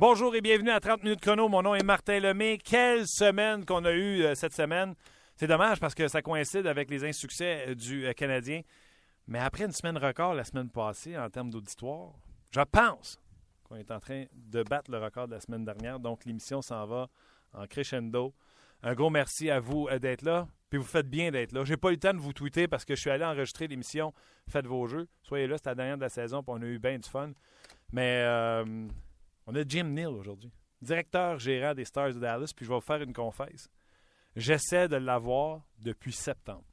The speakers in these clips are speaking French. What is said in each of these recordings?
Bonjour et bienvenue à 30 minutes chrono. Mon nom est Martin Lemay. Quelle semaine qu'on a eue euh, cette semaine. C'est dommage parce que ça coïncide avec les insuccès euh, du euh, Canadien. Mais après une semaine record la semaine passée en termes d'auditoire, je pense qu'on est en train de battre le record de la semaine dernière. Donc l'émission s'en va en crescendo. Un gros merci à vous d'être là. Puis vous faites bien d'être là. J'ai pas eu le temps de vous tweeter parce que je suis allé enregistrer l'émission Faites vos jeux. Soyez là, c'est la dernière de la saison, puis on a eu bien du fun. Mais on a Jim Neal aujourd'hui, directeur gérant des Stars de Dallas, puis je vais vous faire une confesse. J'essaie de l'avoir depuis septembre.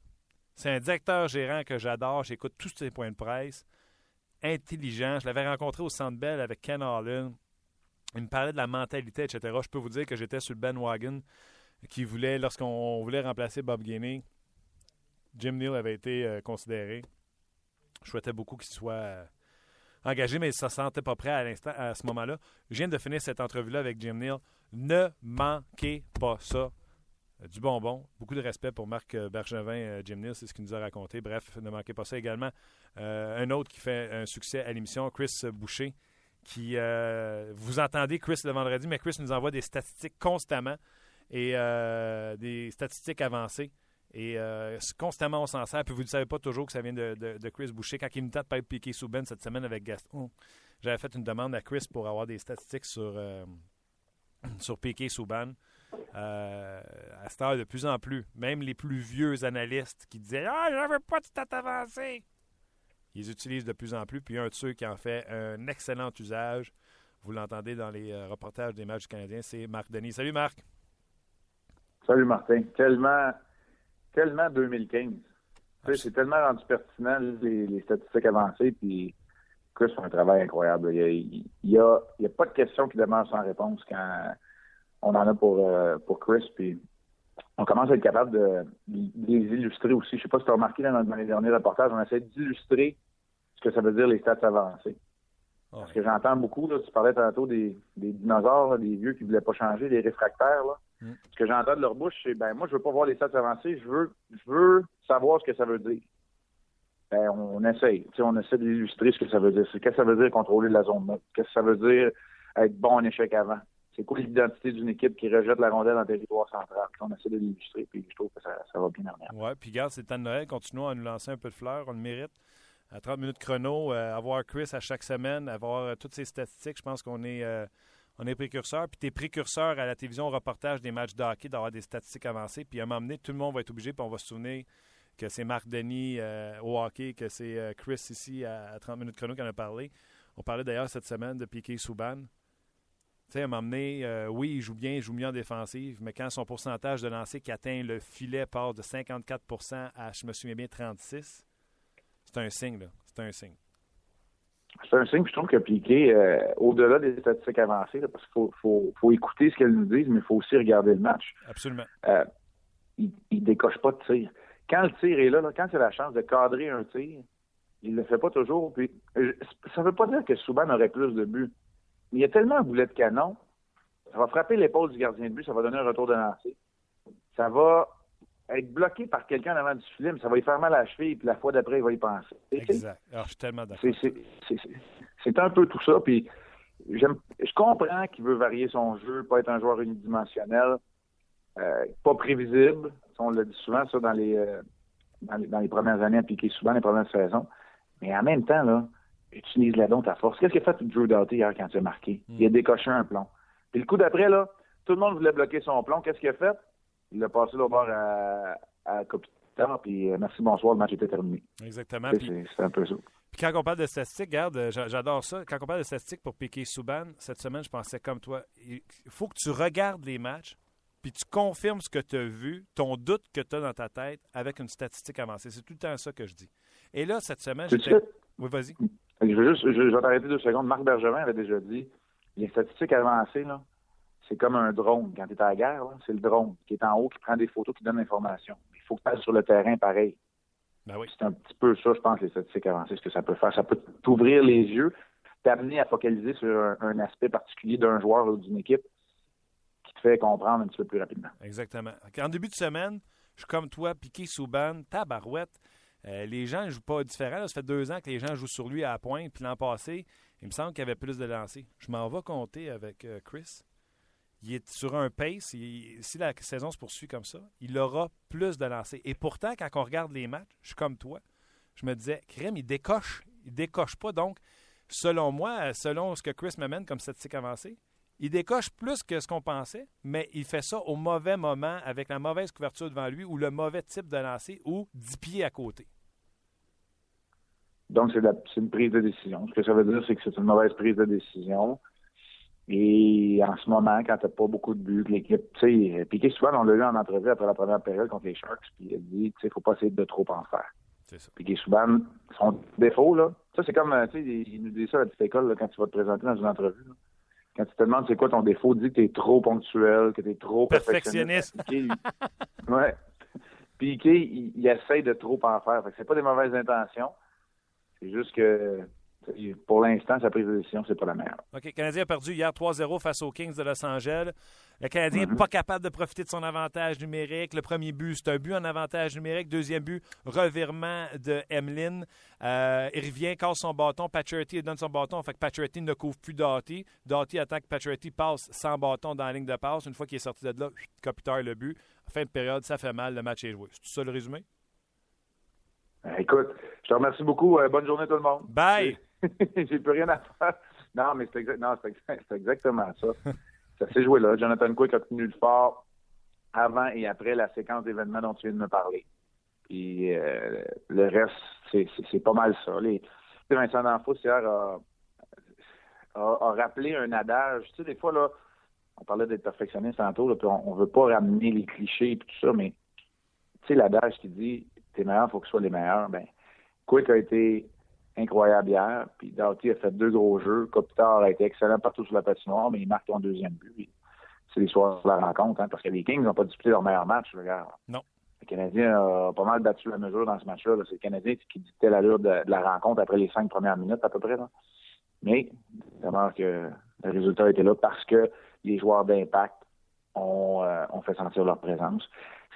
C'est un directeur gérant que j'adore. J'écoute tous ses points de presse. Intelligent. Je l'avais rencontré au Centre Bell avec Ken Allen. Il me parlait de la mentalité, etc. Je peux vous dire que j'étais sur le Ben Wagon qui voulait, lorsqu'on voulait remplacer Bob Gainey, Jim Neal avait été euh, considéré. Je souhaitais beaucoup qu'il soit euh, engagé, mais ça ne se sentait pas prêt à l'instant, à ce moment-là. Je viens de finir cette entrevue-là avec Jim Neal. Ne manquez pas ça. Euh, du bonbon. Beaucoup de respect pour Marc euh, Bergevin, euh, Jim Neal, c'est ce qu'il nous a raconté. Bref, ne manquez pas ça également. un autre qui fait un succès à l'émission, Chris Boucher, qui vous entendez Chris le vendredi, mais Chris nous envoie des statistiques constamment et des statistiques avancées. Et euh, constamment, on s'en sert. Puis vous ne savez pas toujours que ça vient de, Chris Boucher. Quand il me tente de piquer sous Ben cette semaine avec Gaston, j'avais fait une demande à Chris pour avoir des statistiques sur, euh, sur Piqué Souban. Euh, à cette heure, de plus en plus, même les plus vieux analystes qui disaient Ah, je veux pas de stats avancées, ils utilisent de plus en plus. Puis un de ceux qui en fait un excellent usage, vous l'entendez dans les euh, reportages des matchs canadiens, c'est Marc Denis. Salut Marc. Salut Martin. Tellement tellement 2015. C'est tellement rendu pertinent, les, statistiques avancées, puis Chris fait un travail incroyable. Il n'y a, pas de question qui demeure sans réponse quand on en a pour, euh, pour Chris, puis on commence à être capable de, les illustrer aussi. Je ne sais pas si tu as remarqué dans, les derniers reportages, on essaie d'illustrer ce que ça veut dire les stats avancées. Parce que j'entends beaucoup, là, tu parlais tantôt des, dinosaures, des vieux qui ne voulaient pas changer, des réfractaires. Là. Mm. Ce que j'entends de leur bouche, c'est ben moi je veux pas voir les stats avancées, je veux je veux savoir ce que ça veut dire. Ben, on, essaye. on essaie d'illustrer ce que ça veut dire. Qu'est-ce que ça veut dire contrôler la zone neutre? Qu'est-ce que ça veut dire être bon en échec avant? C'est quoi l'identité d'une équipe qui rejette la rondelle en territoire central? on essaie de l'illustrer, puis je trouve que ça, va bien en Oui, puis garde, c'est temps de Noël. Continuons à nous lancer un peu de fleurs. On le mérite. À 30 minutes chrono, euh, avoir Chris à chaque semaine, avoir euh, toutes ces statistiques, je pense qu'on est. Euh, on est précurseur, puis tu es précurseur à la télévision au reportage des matchs de hockey, d'avoir des statistiques avancées, puis à un moment donné, tout le monde va être obligé, puis on va se souvenir que c'est Marc Denis euh, au hockey, que c'est euh, Chris ici à, 30 minutes chrono qui en a parlé. On parlait d'ailleurs cette semaine de Piquet Souban. Tu sais, à un moment donné, euh, oui, il joue bien, il joue mieux en défensive, mais quand son pourcentage de lancer qui atteint le filet part de 54% à, je me souviens bien, 36, c'est un signe, là. C'est un signe c'est un signe, je trouve que Piqué, euh, au-delà des statistiques avancées, parce qu'il faut, faut, écouter ce qu'elles nous disent, mais il faut aussi regarder le match. Absolument. Euh, il, ne décoche pas de tir. Quand le tir est là, quand c'est la chance de cadrer un tir, il le fait pas toujours. Puis, ça veut pas dire que Souban aurait plus de buts. Il y a tellement un boulet de canon, ça va frapper l'épaule du gardien de but, ça va donner un retour de lancer. Ça va être bloqué par quelqu'un avant du film, ça va lui faire mal à la cheville, puis la fois d'après, il va y penser. Exact. Alors, je suis tellement d'accord. C'est un peu tout ça. Puis je comprends qu'il veut varier son jeu, pas être un joueur unidimensionnel, euh, pas prévisible. On l'a dit souvent, ça, dans les, euh, dans les, premières années, appliqué souvent les premières saisons. Mais en même temps, là, utilise-la donc ta force. Qu'est-ce qu'il a fait Drew Doughty hier quand il a marqué? Il a hmm. décoché un plomb. Puis le coup d'après, là, tout le monde voulait bloquer son plomb. Qu'est-ce qu'il a fait? Il a passé le bord à, à Kopitar, puis euh, merci, bonsoir, le match était terminé. Exactement. C'est un peu ça. Puis quand on parle de statistiques, regarde, euh, j'adore ça. Quand on parle de statistiques pour piquer Souban, cette semaine, je pensais comme toi. Il faut que tu regardes les matchs, puis tu confirmes ce que tu as vu, ton doute que tu as dans ta tête avec une statistique avancée. C'est tout le temps ça que je dis. Et là, cette semaine, j'étais. Oui, vas-y. Je veux juste, je, vais t'arrêter deux secondes. Marc Bergevin avait déjà dit les statistiques avancées, là, c'est comme un drone. Quand tu es à la guerre, c'est le drone qui est en haut, qui prend des photos, qui donne l'information. Il faut que tu ailles sur le terrain pareil. Ben oui. C'est un petit peu ça, je pense, les statistiques avancées, ce que ça peut faire. Ça peut t'ouvrir les yeux, t'amener à focaliser sur un, aspect particulier d'un joueur ou d'une équipe qui te fait comprendre un petit peu plus rapidement. Exactement. En début de semaine, je suis comme toi, piqué sous ban, tabarouette. Euh, les gens ne jouent pas différent. Ça fait deux ans que les gens jouent sur lui à la pointe. Puis l'an passé, il me semble qu'il y avait plus de lancers. Je m'en vais compter avec euh, Chris. Il est sur un pace. si la saison se poursuit comme ça, il aura plus de lancers. Et pourtant, quand on regarde les matchs, je suis comme toi. Je me disais, Crème, il décoche. Il décoche pas. Donc, selon moi, selon ce que Chris m'amène comme statistique avancée, il décoche plus que ce qu'on pensait, mais il fait ça au mauvais moment, avec la mauvaise couverture devant lui, ou le mauvais type de lancer, ou 10 pieds à côté. Donc, c'est une prise de décision. Ce que ça veut dire, c'est que c'est une mauvaise prise de décision. Et en ce moment, quand t'as pas beaucoup de buts, l'équipe, tu sais, Piqué souvent, on l'a eu en entrevue après la première période contre les Sharks, puis il a dit, tu sais, faut pas essayer de trop en faire. C'est ça. Piqué Souban, son défaut, là, ça, c'est comme, tu sais, il nous dit ça à la petite école, quand tu vas te présenter dans une entrevue. Quand tu te demandes c'est quoi ton défaut, dis que tu es trop ponctuel, que tu es trop perfectionniste. perfectionniste. ouais. Piqué, il, il, essaye de trop en faire. Fait que c'est pas des mauvaises intentions. C'est juste que pour l'instant, sa prise de décision, c'est pas la meilleure. OK. Le Canadien a perdu hier 3-0 face aux Kings de Los Angeles. Le Canadien n'est mm-hmm. pas capable de profiter de son avantage numérique. Le premier but, c'est un but en avantage numérique. Deuxième but, revirement de Emlyn. Euh, il revient, casse son bâton. Pacioretty donne son bâton. Fait que Pacioretty ne couvre plus Doughty. Doughty attend que Pacioretty passe sans bâton dans la ligne de passe. Une fois qu'il est sorti de là, Kopitar le but. Fin de période, ça fait mal. Le match est joué. C'est tout ça le résumé? Euh, écoute, je te remercie beaucoup. Euh, bonne journée tout le monde. Bye! J'ai plus rien à faire. Non, mais c'est exactement ça. ça s'est joué là. Jonathan Quick a tenu le fort avant et après la séquence d'événements dont tu viens de me parler. Puis euh, le reste, c'est pas mal ça. Les, Vincent D'Anfos hier a, rappelé un adage. Tu sais, des fois, là, on parlait d'être perfectionniste tantôt, là, puis on, ne veut pas ramener les clichés et tout ça, mais tu sais, l'adage qui dit t'es meilleur, il faut que ce soit les meilleurs. Ben, Quick a été incroyable hier. Puis Doughty a fait deux gros jeux. Kopitar a été excellent partout sur la patinoire, mais il marque ton deuxième but. C'est l'histoire de la rencontre, hein, parce que les Kings n'ont pas disputé leur meilleur match, regarde. Non. Le Canadien a pas mal battu la mesure dans ce match-là. C'est le Canadien qui dictait l'allure de, de, la rencontre après les cinq premières minutes à peu près. Là. Mais, vraiment que le résultat était là parce que les joueurs d'impact ont, euh, ont fait sentir leur présence.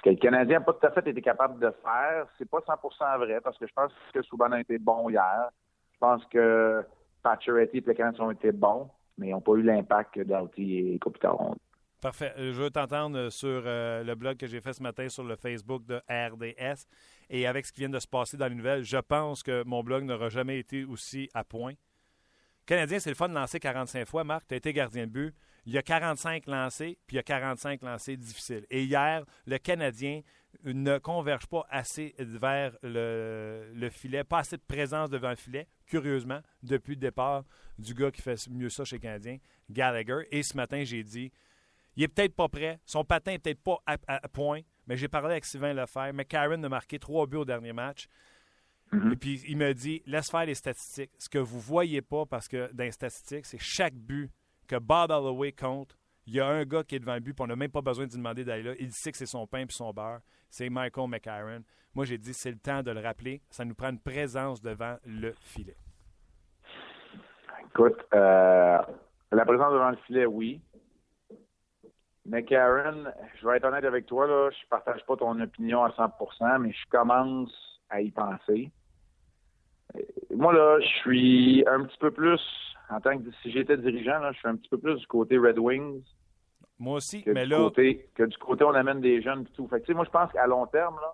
Que le Canadien n'a pas tout à fait été capable de faire, c'est pas 100% vrai, parce que je pense que Souban a été bon hier. Je pense que Pacioretty et Canadiens ont été bons, mais ils n'ont pas eu l'impact que et Kopitar Parfait. Euh, je veux t'entendre sur euh, le blog que j'ai fait ce matin sur le Facebook de RDS. Et avec ce qui vient de se passer dans les nouvelles, je pense que mon blog n'aura jamais été aussi à point. Canadien, c'est le fun de lancer 45 fois. Marc, tu as été gardien de but il y a 45 lancés, puis il y a 45 lancés difficiles. Et hier, le Canadien ne converge pas assez vers le, filet, pas assez de présence devant le filet, curieusement, depuis le départ du gars qui fait mieux ça chez Canadien, Gallagher. Et ce matin, j'ai dit, il est peut-être pas prêt, son patin n'est peut-être pas à, point, mais j'ai parlé avec Sylvain Lefebvre. McCarron a marqué trois buts au dernier match. Mm-hmm. Et puis, il me dit, laisse faire les statistiques. Ce que vous voyez pas, parce que dans les statistiques, c'est chaque but que Bob Holloway compte. Il y a un gars qui est devant le but, puis on n'a même pas besoin de lui demander d'aller là. Il sait que c'est son pain et son beurre. C'est Michael McCarron. Moi, j'ai dit, c'est le temps de le rappeler. Ça nous prend une présence devant le filet. Écoute, euh, la présence devant le filet, oui. McCarron, je vais être honnête avec toi, là, je partage pas ton opinion à 100%, mais je commence à y penser. Moi, là, je suis un petit peu plus en tant que si j'étais dirigeant, là, je suis un petit peu plus du côté Red Wings. Moi aussi, que mais du là. Côté, que du côté, on amène des jeunes et tout. Fait que, moi, je pense qu'à long terme, là,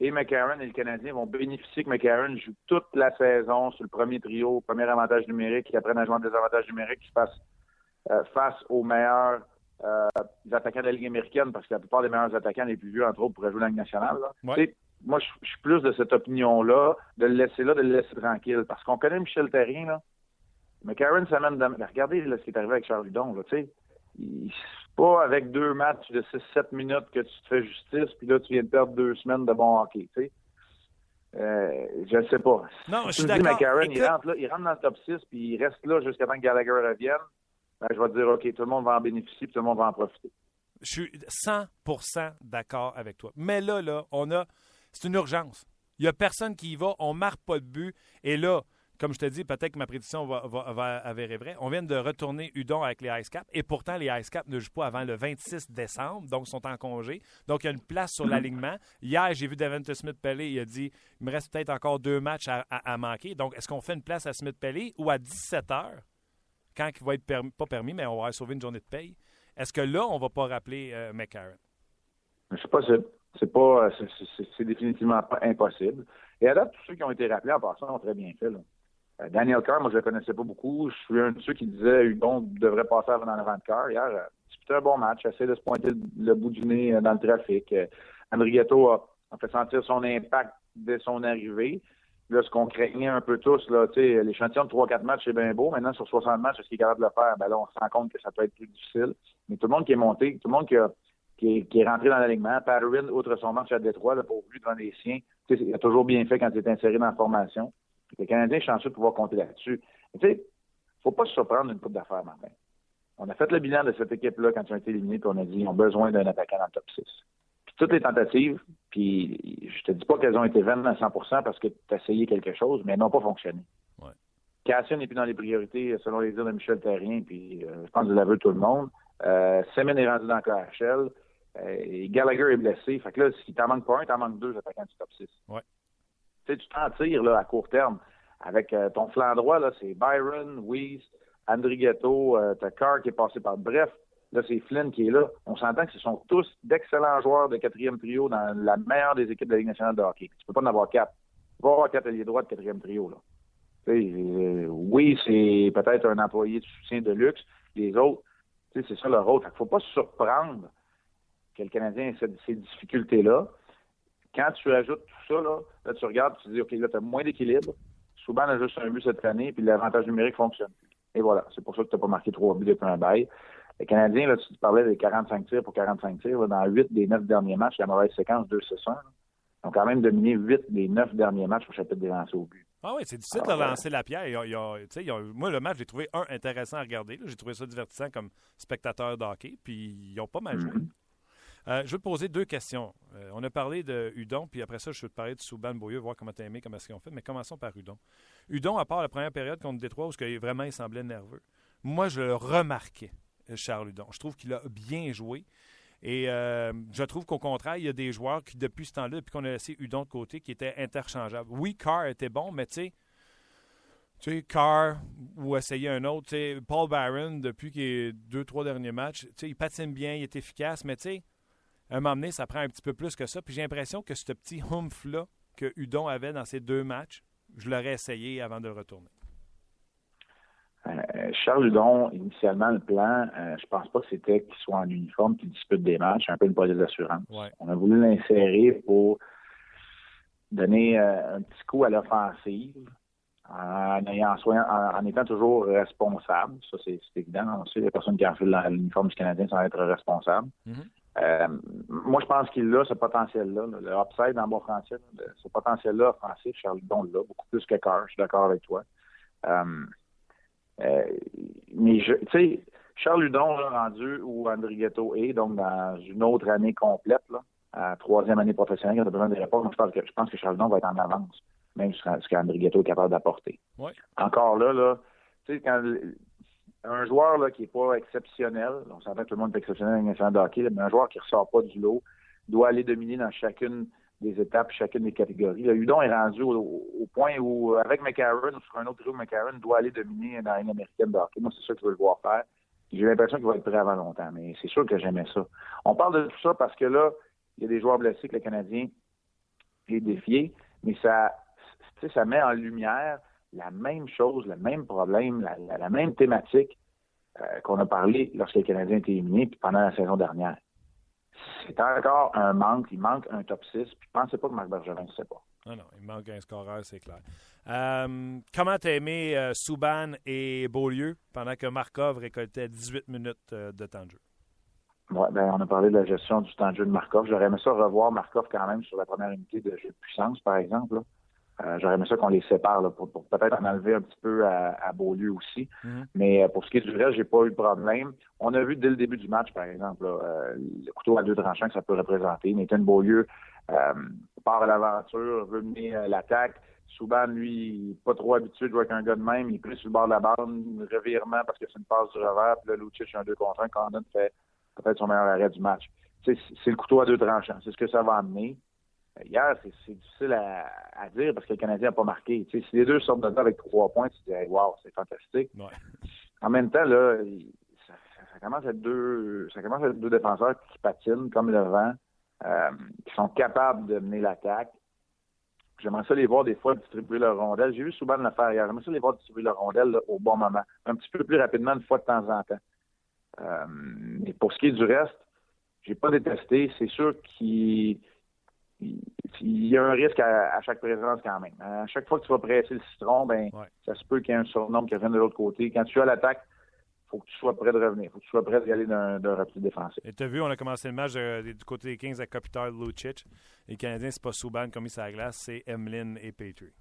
et McCarron et le Canadien vont bénéficier que McCarron joue toute la saison sur le premier trio, premier avantage numérique, qui apprenne à jouer des avantages numériques, qui fasse euh, face aux meilleurs euh, attaquants de la Ligue américaine, parce que la plupart des meilleurs attaquants les plus vieux, entre autres, pourraient jouer la Ligue nationale. Moi, je suis plus de cette opinion-là, de le laisser là, de le laisser tranquille. Parce qu'on connaît Michel Terrien, là. Mais Karen s'amène de... Regardez ce qui est arrivé avec Charles Hudon, tu sais. C'est pas avec deux matchs de 6-7 minutes que tu te fais justice, puis là, tu viens de perdre deux semaines de bon hockey, tu sais. Euh, je ne sais pas. Non, je suis d'accord. McCarron, il, rentre là, il rentre dans le top 6, puis il reste là jusqu'à temps que Gallagher revienne. Ben, je vais te dire, OK, tout le monde va en bénéficier, puis tout le monde va en profiter. Je suis 100% d'accord avec toi. Mais là, là, on a. C'est une urgence. Il n'y a personne qui y va, on ne marque pas de but. Et là, comme je te dis, peut-être que ma prédiction va, avérer vrai. On vient de retourner Udon avec les Ice Caps et pourtant, les Ice Caps ne jouent pas avant le 26 décembre, donc sont en congé. Donc, il y a une place sur l'alignement. Hier, j'ai vu Devonta Smith-Pellet, il a dit il me reste peut-être encore deux matchs à, manquer. Donc, est-ce qu'on fait une place à Smith-Pellet ou à 17 heures, quand il va être pas permis, mais on va sauver une journée de paye? Est-ce que là, on ne va pas rappeler euh, McCarron? C'est possible. C'est pas, c'est définitivement pas impossible. Et à date, tous ceux qui ont été rappelés en passant ont très bien fait. Euh, Daniel Carr, moi, je le connaissais pas beaucoup. Je suis un de ceux qui disait Hudon devrait passer avant dans l'avant de Carr. Hier, euh, c'était un bon match. Essayer de se pointer le bout du nez dans le trafic. André Ghetto a, fait sentir son impact dès son arrivée. Là, ce qu'on craignait un peu tous, là, l'échantillon de 3-4 matchs, c'est bien beau. Maintenant, sur 60 matchs, est-ce qu'il est capable de le faire? Ben là, on se rend compte que ça peut être plus difficile. Mais tout le monde qui est monté, tout le monde qui a qui est, rentré dans l'alignement. Patterson, outre son match à Détroit, là, pour vu devant les siens, il a toujours bien fait quand il est inséré dans la formation. Le Canadien est chanceux de pouvoir compter là-dessus. Tu sais, faut pas se surprendre d'une coupe d'affaires, Martin. On a fait le bilan de cette équipe-là quand ils ont été éliminés, puis on a dit qu'ils ont besoin d'un attaquant dans le top 6. Puis toutes les tentatives, puis je te dis pas qu'elles ont été vaines à 100% parce que tu as essayé quelque chose, mais elles n'ont pas fonctionné. Ouais. Cassian n'est plus dans les priorités, selon les dires de Michel Terrien, puis euh, je pense que vous tout le monde. Euh, Semen est rendu dans KHL. Euh, et Gallagher est blessé. Fait que là, si t'en manques pas un, t'en manques deux attaquants du top 6. Ouais. Tu t'en tires là, à court terme. Avec euh, ton flanc droit, là, c'est Byron, Weiss, André Ghetto, euh, t'as Carr qui est passé par. Bref, là, c'est Flynn qui est là. On s'entend que ce sont tous d'excellents joueurs de quatrième trio dans la meilleure des équipes de la Ligue nationale de hockey. Tu peux pas en avoir quatre. Tu vas avoir quatre alliés droits de quatrième trio, là. Euh, oui, c'est peut-être un employé de soutien de luxe. Les autres, c'est ça leur rôle. Fait qu'il faut pas se surprendre que le Canadien ait ces difficultés-là. Quand tu ajoutes tout ça, là, tu regardes, tu te dis, OK, là, tu as moins d'équilibre. Souvent, on a juste un but cette année, puis l'avantage numérique fonctionne. Et voilà, c'est pour ça que tu n'as pas marqué trois buts depuis un bail. Le Canadien, là, tu parlais des 45 tirs pour 45 tirs. dans 8 des 9 derniers matchs, la mauvaise séquence, 2 6 Ils ont quand même dominé 8 des 9 derniers matchs au chapitre des lancers au but. Ah oui, c'est difficile de lancer la pierre. moi, le match, j'ai trouvé un intéressant à regarder. J'ai trouvé ça divertissant comme spectateur d'hockey. Puis ils n'ont pas mal joué. Mm-hmm. Euh, je veux te poser deux questions. Euh, on a parlé de Udon, puis après ça, je veux te parler de Souban Boyeux, voir comment tu aimé, comment est-ce qu'ils ont fait. Mais commençons par Udon. Udon, à part la première période contre Détroit, où vraiment il semblait nerveux, moi, je le remarquais, Charles Udon. Je trouve qu'il a bien joué. Et euh, je trouve qu'au contraire, il y a des joueurs qui, depuis ce temps-là, depuis qu'on a laissé Udon de côté, qui étaient interchangeables. Oui, Carr était bon, mais tu sais, tu sais, Carr ou essayer un autre. Tu sais, Paul Barron, depuis les deux, trois derniers matchs, tu sais, il patine bien, il est efficace, mais tu sais, un moment donné, ça prend un petit peu plus que ça. Puis j'ai l'impression que ce petit humph-là que Udon avait dans ces deux matchs, je l'aurais essayé avant de retourner. Euh, Charles Udon, initialement, le plan, euh, je pense pas que c'était qu'il soit en uniforme, qu'il dispute des matchs, un peu une police d'assurance. On a voulu l'insérer pour donner euh, un petit coup à l'offensive en, en, étant toujours responsable. Ça, c'est évident. On sait les personnes qui ont fait l'uniforme du Canadien sont être responsables. Mm-hmm. Euh, moi, je pense qu'il a ce potentiel-là, le upside en bon français, ce potentiel-là offensif, Charles Hudon l'a, beaucoup plus que Carr, je suis d'accord avec toi. Euh, euh, mais, tu sais, Charles Hudon, rendu où André Ghetto est, donc dans une autre année complète, là, à troisième année professionnelle, il a besoin des réponses. Je pense que, je pense que Charles Hudon va être en avance, même ce qu'André Ghetto est capable d'apporter. Encore là, là, tu sais, quand un joueur là, qui n'est pas exceptionnel, on s'entend que tout le monde est exceptionnel dans de hockey, mais un joueur qui ne ressort pas du lot doit aller dominer dans chacune des étapes, chacune des catégories. Le Hudon est rendu au, point où, avec McCarron, ou sur un autre trio, McCarron doit aller dominer dans une américaine de hockey. Moi, c'est ça que je veux le voir faire. J'ai l'impression qu'il va être prêt avant longtemps, mais c'est sûr que j'aimais ça. On parle de tout ça parce que là, il y a des joueurs blessés que le Canadien est défié, mais ça, ça met en lumière la même chose, le même problème, la, même thématique euh, qu'on a parlé lorsque le Canadien été éliminé puis pendant la saison dernière. C'est encore un manque, il manque un top 6, puis pensez pas que Marc Bergevin ne sait pas. Non, non, il manque un scoreur, c'est clair. Euh, comment t'as aimé euh, Souban et Beaulieu pendant que Markov récoltait 18 minutes de temps de jeu? Ouais, ben, on a parlé de la gestion du temps de jeu de Markov. J'aurais aimé ça revoir Markov quand même sur la première unité de jeu de puissance, par exemple. Euh, j'aurais aimé ça qu'on les sépare pour, peut-être en enlever un petit peu à, Beaulieu aussi. Mhm. Mais euh, pour ce qui est du reste, j'ai pas eu de problème. On a vu dès le début du match, par exemple, euh, le couteau à deux tranchants que ça peut représenter. Nathan Beaulieu part à l'aventure, veut mener l'attaque. Souban, lui, pas trop habitué de jouer avec un gars de même. Il est plus sur le bord de la bande, revirement parce que c'est une passe du revers. Puis là, Lucic, un 2 contre 1. Condon fait peut-être son meilleur arrêt du match. C'est le couteau à deux tranchants. C'est ce que ça va amener. Hier, c'est difficile à, dire parce que le Canadien n'a pas marqué. si les deux sortent de là avec trois points, tu te dis wow, c'est fantastique. En même temps, là, ça, commence à être deux ça commence à être deux défenseurs qui patinent comme le vent, euh, qui sont capables de mener l'attaque. J'aimerais ça les voir des fois distribuer leur rondelle. J'ai vu souvent le faire hier. J'aimerais ça les voir distribuer leur rondelle au bon moment. Un petit peu plus rapidement, une fois de temps en temps. Euh, mais pour ce qui est du reste, j'ai pas détesté. C'est sûr qu'il il y a un risque à, chaque présence quand même. À chaque fois que tu vas presser le citron, ben ça se peut qu'il y ait un surnom qui revienne de l'autre côté. Quand tu as l'attaque, il faut que tu sois prêt de revenir. Il faut que tu sois prêt d'y aller d'un repli défensif. Et tu as vu, on a commencé le match euh, du côté des Kings à Kopitar, Lucic. Les Canadiens, c'est pas Souban comme il à la glace, c'est Emlyn et Petrie.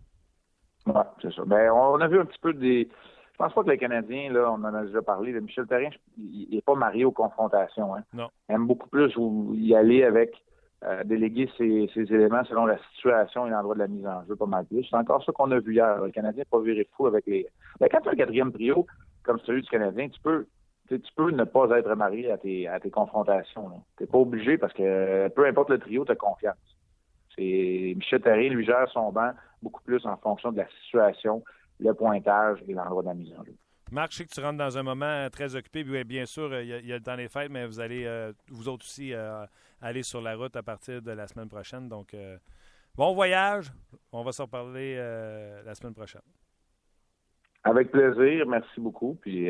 Oui, c'est ça. Ben, on a vu un petit peu des. Je pense pas que les Canadiens, là, on en a déjà parlé, Michel Perrin, il n'est pas marié aux confrontations. Hein. Non. Il aime beaucoup plus y aller avec euh, déléguer ces, éléments selon la situation et l'endroit de la mise en jeu pas mal plus. C'est encore ça qu'on a vu hier. Le Canadien n'a pas viré fou avec les. Ben, quand tu as un quatrième trio, comme celui du Canadien, tu peux tu peux ne pas être marié à tes, à tes confrontations. Tu n'es pas obligé parce que peu importe le trio, tu as confiance. C'est Michel Therrien lui gère son banc beaucoup plus en fonction de la situation, le pointage et l'endroit de la mise en jeu. Marc, je sais que tu rentres dans un moment très occupé. Bien sûr, il y a, le temps des fêtes, mais vous allez, euh, vous autres aussi, euh, aller sur la route à partir de la semaine prochaine. Donc, euh, bon voyage. On va s'en reparler la semaine prochaine. Avec plaisir. Merci beaucoup. Puis,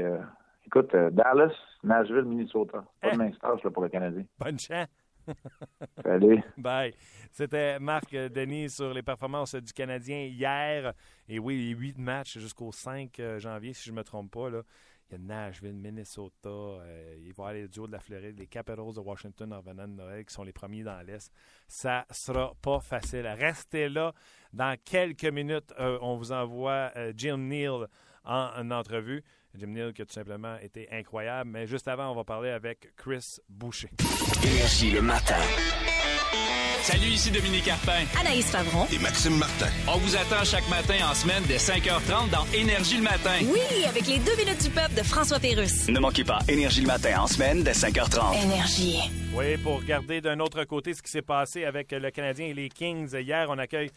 écoute, Dallas, Nashville, Minnesota. Pas de eh. pour le Canadien. Bonne chance. Salut. Bye. C'était Marc Denis sur les performances du Canadien hier. Et oui, huit matchs jusqu'au 5 euh, janvier, si je ne me trompe pas. Là. Il y a Nashville, Minnesota, euh, il va y les duos de la Floride, les Capitals de Washington en venant de Noël, qui sont les premiers dans l'Est. Ça sera pas facile. Restez là. Dans quelques minutes, euh, on vous envoie Jim Neal en entrevue. Jim Neal qui a tout simplement été incroyable. Mais juste avant, on va parler avec Chris Boucher. Énergie le matin. Salut, ici Dominique Carpin. Anaïs Favron. Et Maxime Martin. On vous attend chaque matin en semaine dès 5h30 dans Énergie le matin. Oui, avec les deux minutes du peuple de François Pérusse. Ne manquez pas Énergie le matin en semaine dès 5h30. Énergie. Oui, pour regarder d'un autre côté ce qui s'est passé avec le Canadien et les Kings. Hier, on accueille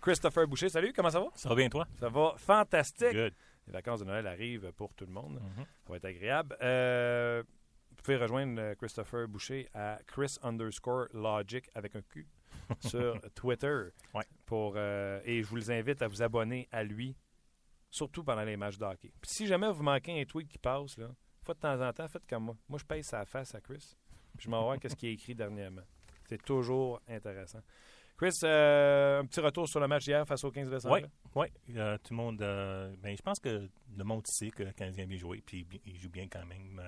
Christopher Boucher. Salut, comment ça va? Ça va bien, toi? Ça va fantastique. Good. Les vacances de Noël arrivent pour tout le monde. Mhm. Ça va être agréable. Euh, vous pouvez rejoindre euh, Christopher Boucher à Chris underscore Logic avec un Q sur Twitter. Pour, euh, et je vous invite à vous abonner à lui, surtout pendant les matchs de hockey. Puis si jamais vous manquez un tweet qui passe, là, de temps en temps, faites comme moi. Moi, je paye sa face à Chris. Puis je m'en vois qu'est-ce qui est écrit dernièrement. C'est toujours intéressant. Chris, euh, un petit retour sur le match hier face aux 15 décembre. Oui, oui. Euh, tout le monde. Ben, je pense que le monde sait que le Canadien bien joué, puis il joue bien quand même.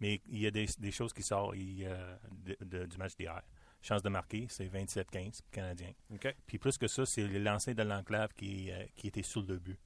Mais il y a des, choses qui sortent du match d'hier. Chance de marquer, c'est 27-15 pour le Canadien. Puis plus que ça, c'est le lancer de l'enclave qui, qui était sur le but,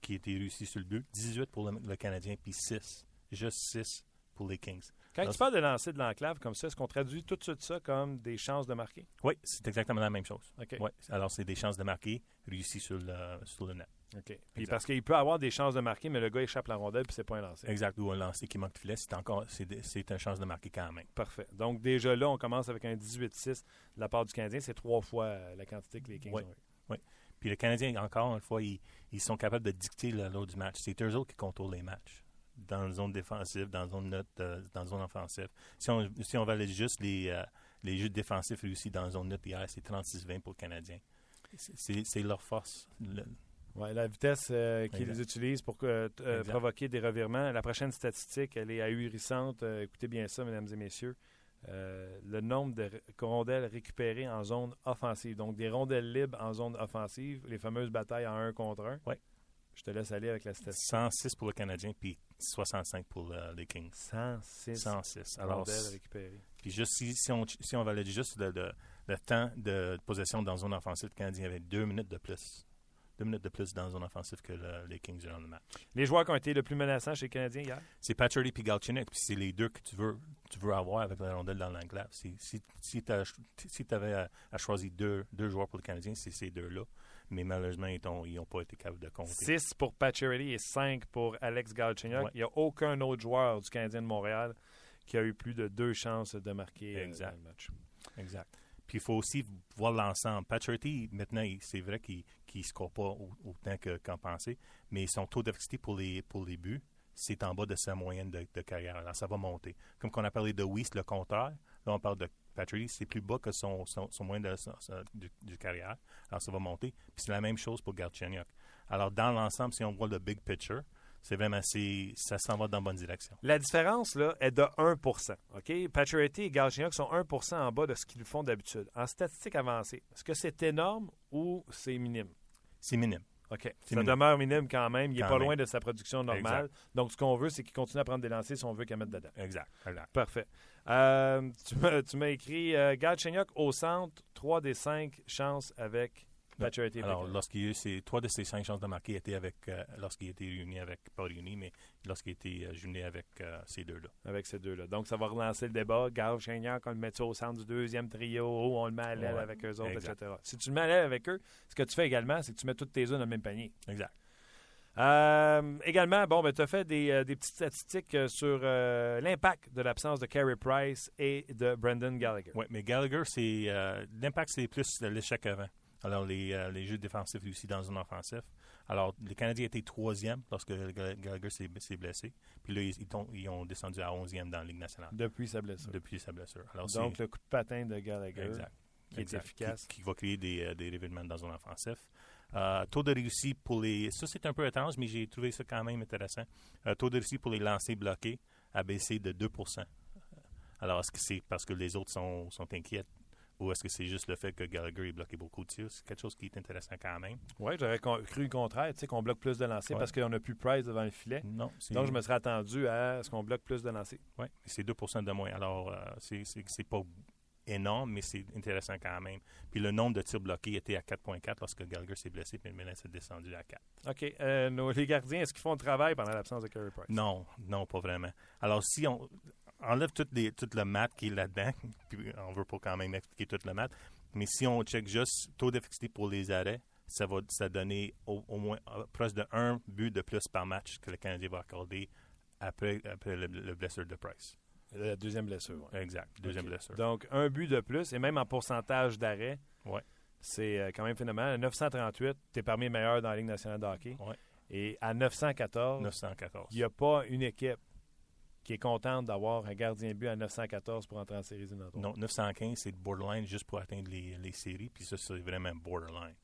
qui était réussi sur le but. 18 pour le, le Canadien, puis 6. Juste 6 pour les Kings. Quand tu parles de lancer de l'enclave comme ça, est-ce qu'on traduit tout de suite ça comme des chances de marquer? Oui, c'est exactement la même chose. Ouais. Alors, c'est des chances de marquer réussies sur le, sur le net. OK. Puis parce qu'il peut avoir des chances de marquer, mais le gars échappe la rondelle puis c'est pas un lancer. Exact. Ou un lancer qui manque de filet, c'est encore c'est une chance de marquer quand même. Parfait. Donc déjà là, on commence avec un 18-6 de la part du Canadien. C'est trois fois la quantité que les Kings ont eu. Oui. Puis le Canadien, encore une fois, ils, sont capables de dicter le lot du match. C'est eux autres qui contrôlent les matchs dans la zone défensive, dans la zone neutre, euh, dans la zone offensive. Si on, si on valide juste les, euh, les jeux défensifs réussis dans la zone neutre hier, c'est 36-20 pour le Canadien. C'est leur force. Ouais, la vitesse euh, qu'ils utilisent pour provoquer des revirements. La prochaine statistique, elle est ahurissante. écoutez bien ça, mesdames et messieurs. le nombre de rondelles récupérées en zone offensive. Donc, des rondelles libres en zone offensive, les fameuses batailles en un contre un. Ouais. Je te laisse aller avec la statistique. 106 pour le Canadien, puis 65 pour les Kings. 106. 106. Alors, récupérées. Puis juste si, si, on, si on valide juste le, le, temps de possession dans zone offensive, le Canadien avait deux minutes de plus deux minutes de plus dans zone offensive que le- les Kings durant le match. Les joueurs qui ont été le plus menaçants chez les Canadiens hier? C'est Patrick et Galchenyuk, puis c'est les deux que tu veux, tu veux avoir avec la rondelle dans l'enclave. Si, si, si tu avais à, à choisir deux, deux joueurs pour le Canadien, c'est ces deux-là. Mais malheureusement, ils n'ont pas été capables de compter. 6 pour Pacioretty et 5 pour Alex Galchenyuk. Ouais. Il n'y a aucun autre joueur du Canadien de Montréal qui a eu plus de deux chances de marquer euh, Exact. dans le match. Exact. Puis il faut aussi voir l'ensemble. Patrick, maintenant, c'est vrai qu'il ne score pas au- autant que- qu'en pensait, mais son taux d'efficacité pour les, pour les buts, c'est en bas de sa moyenne de, de carrière. Alors, ça va monter. Comme qu'on a parlé de Weiss, le contraire, là, on parle de Patrick, c'est plus bas que son, son, moyenne de, du, du carrière. Alors, ça va monter. Puis c'est la même chose pour Galchenyuk. Alors, dans l'ensemble, si on voit le big picture, c'est vraiment, ça s'en va dans la bonne direction. La différence là, est de 1% OK? Pacioretty et Galchenyuk sont 1% en bas de ce qu'ils font d'habitude. En statistique avancée, est-ce que c'est énorme ou c'est minime? C'est minime. OK. C'est Ça minime. demeure minime quand même. Il n'est pas même. loin de sa production normale. Donc, ce qu'on veut, c'est qu'il continue à prendre des lancers si on veut qu'elle mette dedans. Exact. exact. Parfait. Euh, tu m'as- tu m'as écrit euh, Galchenyuk au centre, 3 des 5 chances avec Pacioretty. et Alors, Pickett. lorsqu'il y a eu ces trois de ses cinq chances de marquer étaient avec, euh, lorsqu'il était réuni avec, pas réuni, mais lorsqu'il était euh, jumelé avec euh, ces deux-là. avec ces deux-là. Donc, ça va relancer le débat. Garde Chignac, on le met au centre du deuxième trio, on le met à l'aile Ouais, avec eux autres, exact. etc. Si tu le mets à l'aile avec eux, ce que tu fais également, c'est que tu mets toutes tes œufs dans le même panier. Exact. Euh, également, bon, ben, tu as fait des, euh, des petites statistiques euh, sur l'impact de l'absence de Carey Price et de Brendan Gallagher. Oui, mais Gallagher, c'est l'impact, c'est plus l'échec avant. Alors, les, euh, les jeux défensifs aussi dans une offensive. Alors, les Canadiens étaient troisième lorsque Ga- Gallagher s'est s'est blessé. Puis là, ils, ils ont, ils ont descendu à onzième dans la Ligue nationale Depuis sa blessure. depuis sa blessure. Alors, c'est- Donc, le coup de patin de Gallagher, Exact. qui est efficace. Qui, qui va créer des, euh, des revirements dans un offensif. Euh, taux de réussite pour les. Ça, c'est un peu étrange, mais j'ai trouvé ça quand même intéressant. Euh, taux de réussite pour les lancers bloqués a baissé de 2% Alors, est-ce que c'est parce que les autres sont, sont inquiets? Ou est-ce que c'est juste le fait que Gallagher ait bloqué beaucoup de tirs? C'est quelque chose qui est intéressant quand même. Oui, j'aurais cru le contraire, tu sais, qu'on bloque plus de lancers Ouais. parce qu'on n'a plus Price devant le filet. Non. Donc, je me serais attendu à ce qu'on bloque plus de lancers. Oui, c'est 2% de moins. Alors, euh, c'est- c'est c'est pas énorme, mais c'est intéressant quand même. Puis le nombre de tirs bloqués était à 4,4 lorsque Gallagher s'est blessé, puis maintenant, c'est descendu à 4. OK. Euh, nos, les gardiens, est-ce qu'ils font le travail pendant l'absence de Carey Price? Non, non, pas vraiment. Alors, si on enlève tout, les, tout le mat qui est là-dedans, puis on veut pas quand même expliquer tout le mat, mais si on check juste taux d'efficacité pour les arrêts, ça va ça donner au, au moins euh, presque de un but de plus par match que le Canadien va accorder après, après le, le blessure de Price. La deuxième blessure. ouais. Exact, deuxième blessure. Donc, un but de plus, et même en pourcentage d'arrêt, Ouais. c'est euh, quand même phénoménal. À 938, tu es parmi les meilleurs dans la Ligue nationale de hockey. Ouais. Et à 914, 914. il n'y a pas une équipe qui est contente d'avoir un gardien but à 914 pour entrer en série éliminatoire. Non, 915, c'est borderline juste pour atteindre les, les séries, puis ça, c'est vraiment borderline.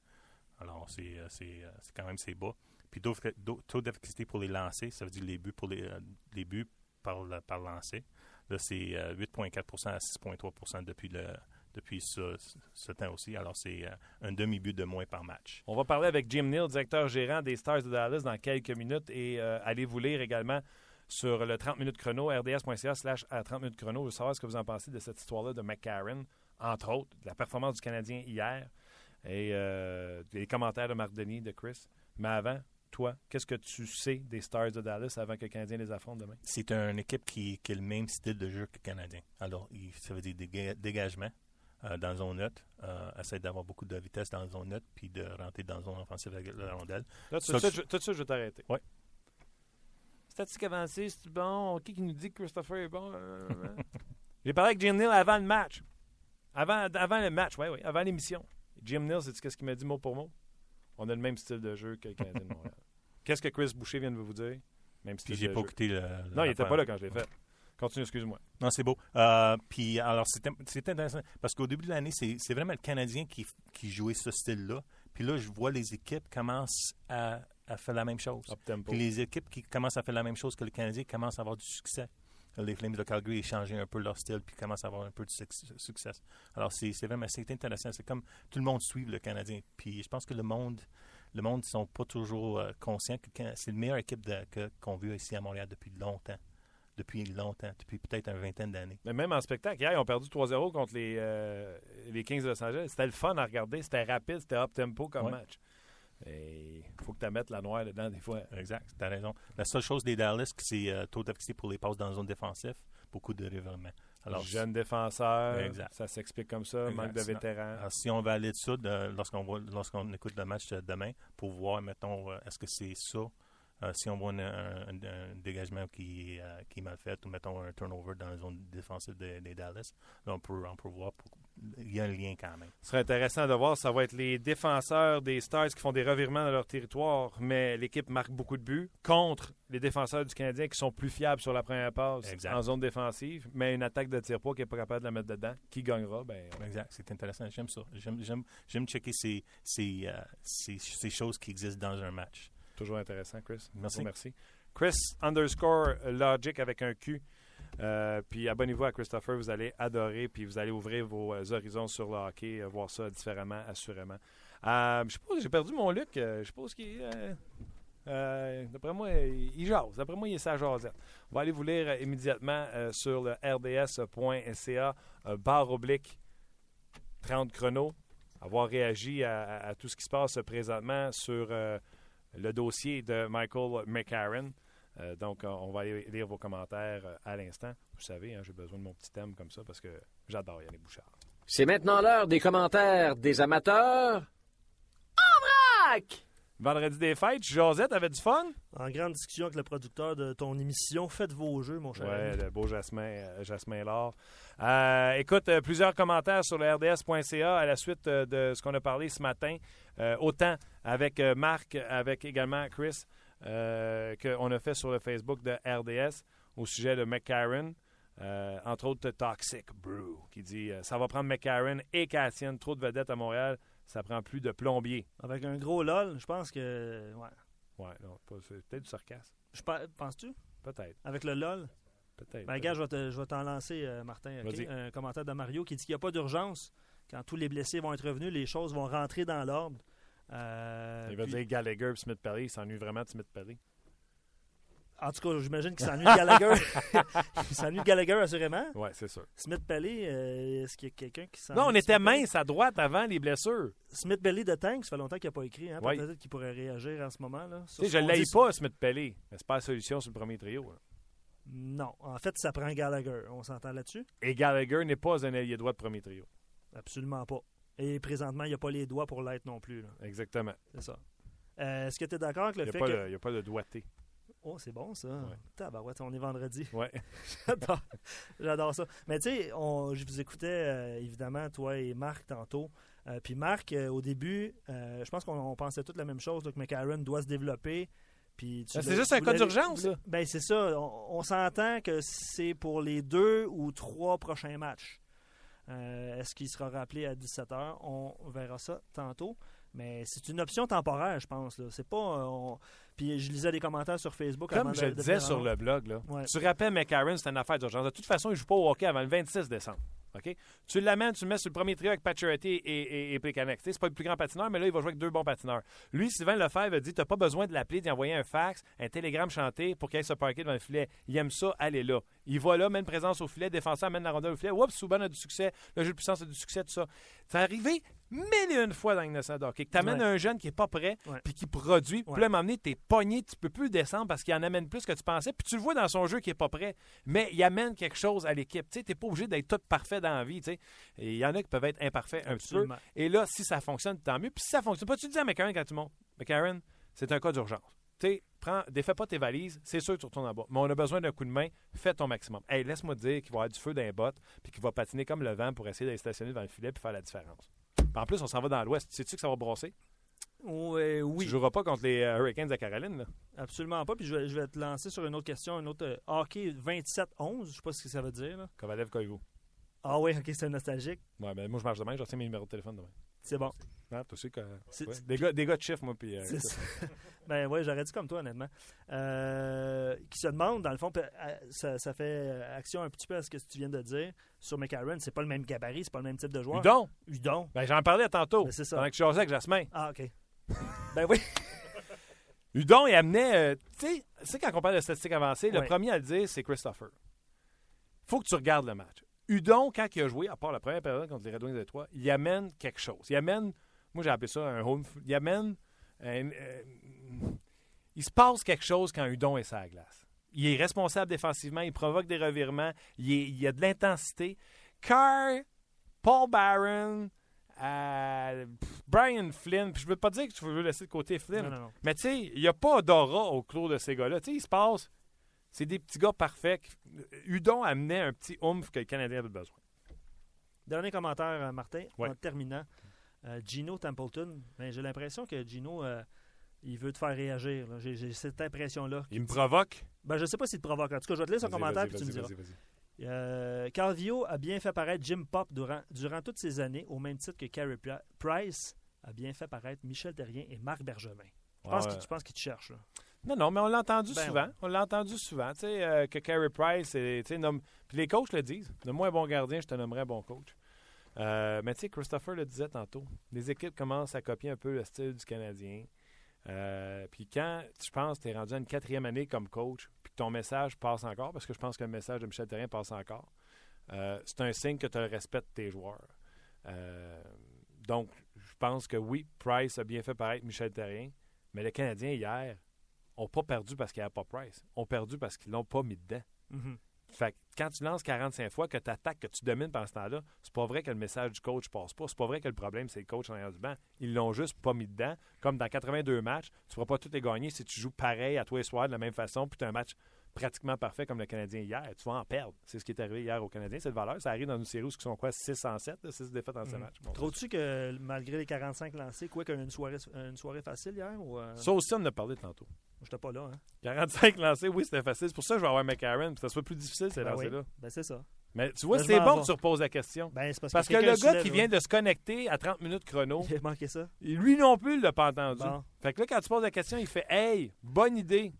Alors, c'est euh, c'est, euh, c'est quand même c'est bas. Puis taux d'eff- taux d'efficacité pour les lancers, ça veut dire les buts pour les, euh, les buts par, par lancer. Là, c'est euh, 8,4% à 6,3 depuis, le, depuis ce, ce temps aussi. Alors, c'est un demi-but de moins par match. On va parler avec Jim Neal, directeur gérant des Stars de Dallas, dans quelques minutes. Et euh, allez vous lire également sur le 30 minutes chrono, rds.ca slash à 30 minutes chrono. Je veux savoir ce que vous en pensez de cette histoire-là de McCarron, entre autres, de la performance du Canadien hier et euh, les commentaires de Marc Denis, de Chris. Mais avant, toi, qu'est-ce que tu sais des Stars de Dallas avant que le Canadien les affronte demain? C'est une équipe qui, qui a le même style de jeu que le Canadien. Alors, il- ça veut dire déga- dégagement euh, dans la zone neutre, euh, essaie d'avoir beaucoup de vitesse dans la zone neutre, puis de rentrer dans la zone offensive avec la rondelle. Là, tout Ça, de suite, tu- je- tout de suite, je vais t'arrêter. Ouais. Statistique avancée, c'est bon? Qui qui nous dit que Christopher est bon? Euh, euh. J'ai parlé avec Jim Neal avant le match. Avant, avant le match, oui, oui, avant l'émission. Jim Neal, c'est ce qu'il m'a dit mot pour mot? On a le même style de jeu que le Canadien de Montréal. Qu'est-ce que Chris Boucher vient de vous dire? Même style Puis j'ai de pas jeu. écouté le. Non, il n'était pas là quand je l'ai fait. Continue, excuse-moi. Non, c'est beau. Euh, puis alors, c'était c'était intéressant parce qu'au début de l'année, c'est c'est vraiment le Canadien qui, qui jouait ce style-là. Puis là, je vois les équipes commencent à, à faire la même chose. Puis les équipes qui commencent à faire la même chose que le Canadien commencent à avoir du succès. Les Flames de Calgary ont changé un peu leur style puis commencent à avoir un peu de suc- succès. Alors, c'est vraiment c'est intéressant. C'est comme tout le monde suit le Canadien. Puis je pense que le monde le monde ne sont pas toujours euh, conscients que c'est la meilleure équipe qu'on veut ici à Montréal depuis longtemps. Depuis longtemps. Depuis peut-être une vingtaine d'années. Mais même en spectacle, hier, ils ont perdu 3-0 contre les, euh, les Kings de Los Angeles. C'était le fun à regarder. C'était rapide, c'était up-tempo comme Ouais. match. Il faut que tu mettes la noire dedans des fois. Exact, tu as raison. La seule chose des Dallas, c'est euh, taux d'efficacité pour les passes dans la zone défensive, beaucoup de revirements. Alors, Jeune défenseur, Exact. ça s'explique comme ça, Exact. manque de vétérans. Alors, si on va aller dessus de- lorsqu'on voit- lorsqu'on écoute le match demain pour voir, mettons, euh, est-ce que c'est ça, euh, si on voit un, un- un- un dégagement qui, euh, qui est mal fait ou mettons un turnover dans la zone défensive des, des Dallas, là, on peut, on peut voir. pour- il y a un lien quand même. Ce serait intéressant de voir, ça va être les défenseurs des Stars qui font des revirements dans leur territoire, mais l'équipe marque beaucoup de buts contre les défenseurs du Canadien qui sont plus fiables sur la première passe Exact. en zone défensive, mais une attaque de tir qui n'est pas capable de la mettre dedans, qui gagnera, ben, Exact, c'est intéressant. J'aime ça. J'aime, j'aime, j'aime checker ces, ces, euh, ces, ces choses qui existent dans un match. toujours intéressant, Chris. Merci. Merci. Chris underscore Logic avec un Q. Euh, puis abonnez-vous à Christopher, vous allez adorer, puis vous allez ouvrir vos euh, horizons sur le hockey, euh, voir ça différemment, assurément. Je suppose j'ai perdu mon euh, je suppose qu'il D'après moi, il, jase. D'après moi, il est sa jasette. On va aller vous lire immédiatement sur le rds.ca, barre oblique 30 chronos. Avoir réagi à, tout ce qui se passe présentement sur le dossier de Michael McCarron. Euh, donc, on va aller lire vos commentaires euh, à l'instant. Vous savez, hein, j'ai besoin de mon petit thème comme ça parce que j'adore Yannick Bouchard. C'est maintenant l'heure des commentaires des amateurs. En vrac! Vendredi des fêtes, Josette avait du fun? En grande discussion avec le producteur de ton émission, faites vos jeux, mon cher. Ouais, ami. le beau Jasmin, euh, Jasmin Laure. Euh, écoute, euh, plusieurs commentaires sur le RDS.ca à la suite euh, de ce qu'on a parlé ce matin. Euh, autant avec euh, Marc, avec également Chris, euh, qu'on a fait sur le Facebook de RDS au sujet de McCarron. Euh, entre autres, Toxic Brew, qui dit euh, Ça va prendre McCarron et Cassian, trop de vedettes à Montréal, ça prend plus de plombier. Avec un gros LOL, je pense que. Ouais. Ouais, non, pas- c'est peut-être du sarcasme. Penses-tu? Peut-être, Avec le LOL? peut-être. Ben, gars, je vais te- je vais t'en lancer, euh, Martin. Un commentaire de Mario qui dit qu'il n'y a pas d'urgence. Quand tous les blessés vont être revenus, les choses vont rentrer dans l'ordre. Euh, Il va puis- dire Gallagher et Smith Pelly, il s'ennuie vraiment de Smith Pelly. En tout cas, j'imagine qu'il s'ennuie de Gallagher. il s'ennuie de Gallagher, assurément. Ouais, c'est sûr. Smith Pelly, euh, est-ce qu'il y a quelqu'un qui s'ennuie Non, on était mince à droite avant les blessures. Smith Pelly de Tank, ça fait longtemps qu'il n'a pas écrit. Hein? Oui. Peut-être qu'il pourrait réagir en ce moment. Là, sais, je ne l'ai pas, Smith Pelly. Mais c'est pas la solution sur le premier trio. là. Non, en fait, ça prend Gallagher. On s'entend là-dessus? Et Gallagher n'est pas un allié droit de premier trio. Absolument pas. Et présentement, il n'y a pas les doigts pour l'être non plus. là. Exactement. C'est ça. Euh, Est-ce que tu es d'accord avec le n'y fait que. il y a pas de doigté. Oh, c'est bon ça. Ouais. Tabarouette, on est vendredi. Ouais. J'adore. J'adore ça. Mais tu sais, je vous écoutais euh, évidemment, toi et Marc, tantôt. Euh, Puis Marc, euh, au début, euh, je pense qu'on on pensait toute la même chose, là, que McCarron doit se développer. Puis tu Ben, c'est juste un cas d'urgence. Ben, c'est ça. On, on s'entend que c'est pour les deux ou trois prochains matchs. Euh, Est-ce qu'il sera rappelé à 17h? On verra ça tantôt. Mais c'est une option temporaire, je pense. C'est pas. euh, on- Puis je lisais des commentaires sur Facebook. Comme je le disais sur le blog, là, Ouais. tu rappelles McCarron, c'est une affaire d'urgence. De toute façon, il ne joue pas au hockey avant le 26 décembre. Tu l'amènes, tu le mets sur le premier trio avec Pacioretty et, et, et sais, C'est pas le plus grand patineur, mais là, il va jouer avec deux bons patineurs. Lui, Sylvain Lefebvre a dit Tu pas besoin de l'appeler, d'y envoyer un fax, un télégramme chanté pour qu'il aille se parquer devant le filet. Il aime ça, allez là. Il va là, met une présence au filet, défenseur amène la rondelle au filet. Oups, Souban a du succès, le jeu de puissance a du succès, tout ça. C'est arrivé mille et une fois dans l'innocent hockey. Que tu amènes Ouais. un jeune qui est pas prêt, puis qui produit, puis là, donné, t'es pogné, tu peux plus descendre parce qu'il en amène plus que tu pensais, puis tu le vois dans son jeu qui est pas prêt, mais il amène quelque chose à l'équipe. Tu sais, t'es pas obligé d'être tout parfait dans la vie, tu sais. Et il y en a qui peuvent être imparfaits un petit peu. Et là, si ça fonctionne, tant mieux. Puis si ça fonctionne pas, tu dis à McCarron quand tu montes. McCarron, c'est un cas d'urgence. Tu sais, prends, défais pas tes valises, c'est sûr que tu retournes en bas. Mais on a besoin d'un coup de main, fais ton maximum. Hey, laisse-moi te dire qu'il va y avoir du feu dans les bottes, puis qu'il va patiner comme le vent pour essayer d'aller stationner devant le filet puis faire la différence. Puis en plus, on s'en va dans l'ouest. Sais-tu que ça va brasser? Ouais, oui. Tu joueras pas contre les euh, Hurricanes de Caroline, là? Absolument pas. Puis je vais, je vais te lancer sur une autre question, une autre euh, hockey 27-11. Je sais pas ce que ça veut dire. là. Kovalev, Koivu. Ah oui, ok, c'est nostalgique. Ouais, ben moi, je marche demain, je retiens mes numéros de téléphone demain. C'est bon. Ah, tu sais que. Ouais. Des, gars, des gars de chiffres, moi, puis. euh, ben oui, j'aurais dit comme toi, honnêtement. Euh, qui se demande, dans le fond, ça, ça fait euh, action un petit peu à ce que tu viens de dire sur McCarron. C'est pas le même gabarit, c'est pas le même type de joueur. Udon! Udon. Ben, j'en parlais tantôt. Ben, c'est ça. Pendant que je avec Jasmin. Ah, ok. ben oui. Udon, il amenait. euh, tu sais, tu sais, quand on parle de statistiques avancées, le premier à le dire, c'est Christopher. faut que tu regardes le match. Udon, quand il a joué, à part la première période contre les Red Wings de Troyes, il amène quelque chose. Il amène, moi j'ai appelé ça un home. Il amène euh, euh, il se passe quelque chose quand Udon est sur la glace. Il est responsable défensivement, il provoque des revirements, il, est- il y a de l'intensité. Carr, Paul Barron, euh, Brian Flynn, puis je veux pas dire que tu veux laisser de côté Flynn, Non, non, non. mais tu sais, il n'y a pas d'aura au clos de ces gars-là. Tu sais, il se passe, c'est des petits gars parfaits. Udon amenait un petit oomph que le Canadien avait besoin. Dernier commentaire, euh, Martin, Ouais. en terminant. Euh, Gino Templeton, ben, j'ai l'impression que Gino, euh, il veut te faire réagir. J'ai cette impression-là. Il me provoque? Ben, je sais pas s'il te provoque. En tout cas, je vais te son Vas-y, commentaire puis tu me diras. Euh, Calvio a bien fait paraître Jim Pop durant, durant toutes ces années, au même titre que Carey Pri- Price a bien fait paraître Michel Terrien et Marc Bergevin. Je pense Ouais. qu'il- qu'il te cherche. là. Non, non, mais on l'a entendu Ben souvent. ouais. On l'a entendu souvent. Tu sais, euh, que Carey Price, est- tu sais, nomme- puis les coachs le disent. Donne-moi un bon gardien, je te nommerai un bon coach. Euh, mais tu sais, Christopher le disait tantôt. Les équipes commencent à copier un peu le style du Canadien. Euh, puis quand, je pense, tu es rendu à une quatrième année comme coach, puis que ton message passe encore, parce que je pense que le message de Michel Terrien passe encore, c'est un signe que tu le respect de tes joueurs. Donc, je pense que oui, Price a bien fait paraître Michel Terrien, mais les Canadiens, hier, n'ont pas perdu parce qu'il n'y avait pas Price. Ont perdu parce qu'ils l'ont pas mis dedans. Mhm. Fait que quand tu lances 45 fois, que tu attaques, que tu domines pendant ce temps-là, c'est pas vrai que le message du coach passe pas. C'est pas vrai que le problème, c'est le coach en arrière du banc. Ils l'ont juste pas mis dedans. Comme dans 82 matchs, tu ne pourras pas tout les gagner si tu joues pareil à toi et soir de la même façon, puis tu as un match pratiquement parfait comme le Canadien hier. Tu vas en perdre. C'est ce qui est arrivé hier au Canadien. C'est de valeur. Ça arrive dans une série où ils sont quoi 6 en 7, 6 défaites en 7 Mhm. matchs. Bon, Trouves-tu que malgré les 45 lancés, quoi qu'il y a eu une soirée, une soirée facile hier ou euh, ça aussi, on en a parlé tantôt. J'étais pas là, hein? 45 lancés, oui, c'était facile. C'est pour ça que je vais avoir McCarron, ça soit plus difficile, ces Ben oui. lancers-là. Ben c'est ça. Mais tu vois, Ben, c'est bon que tu reposes la question. Ben c'est parce, Parce que quelqu'un le gars qui vient de se connecter à 30 minutes chrono, Il a manqué ça. lui non plus, il l'a pas entendu. Bon. Fait que là, quand tu poses la question, il fait Hey, bonne idée.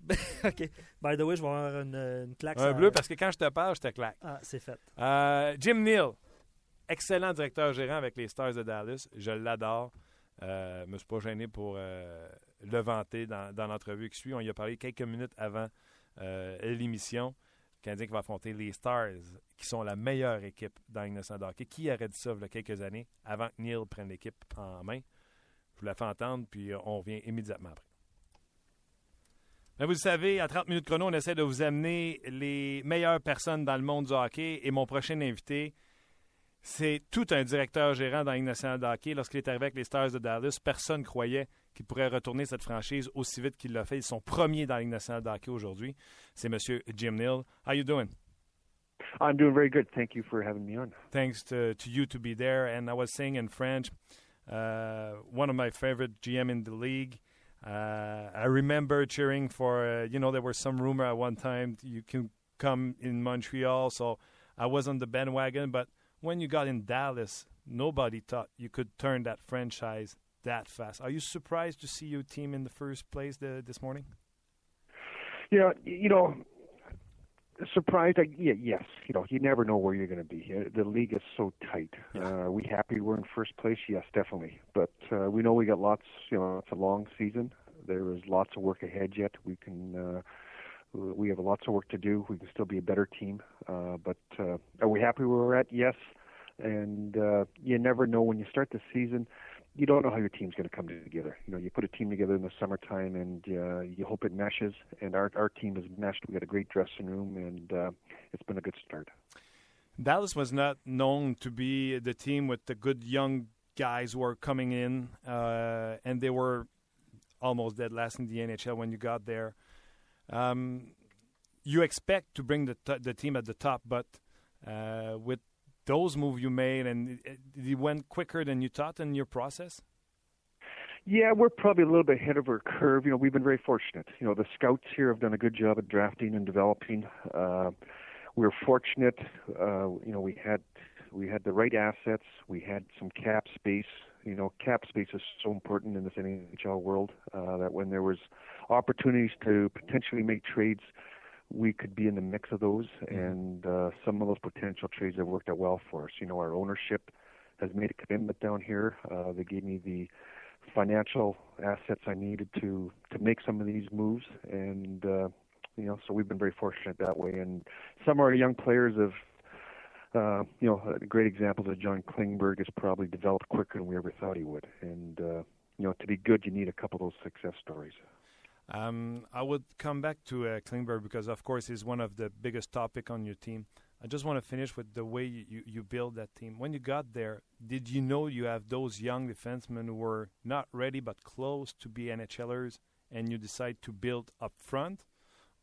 OK. By the way, je vais avoir une, une claque. Un sur- bleu, parce que quand je te parle, je te claque. Ah, c'est fait. Euh, Jim Neal, excellent directeur gérant avec les Stars de Dallas. Je l'adore. Euh, je me suis pas gêné pour euh, le vanter dans, dans l'entrevue qui suit. On y a parlé quelques minutes avant euh, l'émission. Le Canadien qui va affronter les Stars, qui sont la meilleure équipe dans de hockey. Qui aurait dit ça il y a quelques années, avant que Neal prenne l'équipe en main? Je vous la fais entendre, puis euh, on revient immédiatement après. Ben, vous le savez, à 30 minutes chrono, on essaie de vous amener les meilleures personnes dans le monde du hockey. Et mon prochain invité, c'est tout un directeur gérant dans la Ligue nationale de hockey. Lorsqu'il est arrivé avec les Stars de Dallas, personne ne croyait qu'il pourrait retourner cette franchise aussi vite qu'il l'a fait. Ils sont premiers dans la Ligue nationale de hockey aujourd'hui. C'est M. Jim Neal. How you doing? I'm doing very good. Thank you for having me on. Thanks to, to you to be there. And I was saying in French, uh, one of my favorite GM in the league. Uh, I remember cheering for, uh, you know, there was some rumor at one time you can come in Montreal. So I was on the bandwagon. But when you got in Dallas, nobody thought you could turn that franchise that fast. Are you surprised to see your team in the first place the, this morning? You know, you know, surprised. I, yeah, yes. You know, you never know where you're going to be. Uh, The league is so tight. Uh, are we happy we're in first place? Yes, definitely. But uh, we know we got lots. You know, it's a long season. There is lots of work ahead yet. We can. Uh, we have lots of work to do. We can still be a better team. Uh, but uh, are we happy where we're at? Yes. And uh, you never know when you start the season. You don't know how your team's going to come together. You know, you put a team together in the summertime, and uh, you hope it meshes. And our our team has meshed. We got a great dressing room, and uh, it's been a good start. Dallas was not known to be the team with the good young guys who are coming in, uh, and they were almost dead last in the NHL when you got there. Um, you expect to bring the t- the team at the top, but uh, with those moves you made, and it, it went quicker than you thought in your process. Yeah, we're probably a little bit ahead of our curve. You know, we've been very fortunate. You know, the scouts here have done a good job at drafting and developing. Uh, we're fortunate. Uh, you know, we had we had the right assets. We had some cap space. You know, cap space is so important in this NHL world uh, that when there was opportunities to potentially make trades, we could be in the mix of those. And uh, some of those potential trades have worked out well for us. You know, our ownership has made a commitment down here. Uh, they gave me the financial assets I needed to to make some of these moves, and uh, you know, so we've been very fortunate that way. And some of our young players have, uh, you know, a great example is John Klingberg has probably developed quicker than we ever thought he would, and uh, you know, to be good, you need a couple of those success stories. Um, I would come back to uh, Klingberg because, of course, he's one of the biggest topic on your team. I just want to finish with the way you, you, you build that team. When you got there, did you know you have those young defensemen who were not ready but close to be NHLers, and you decide to build up front,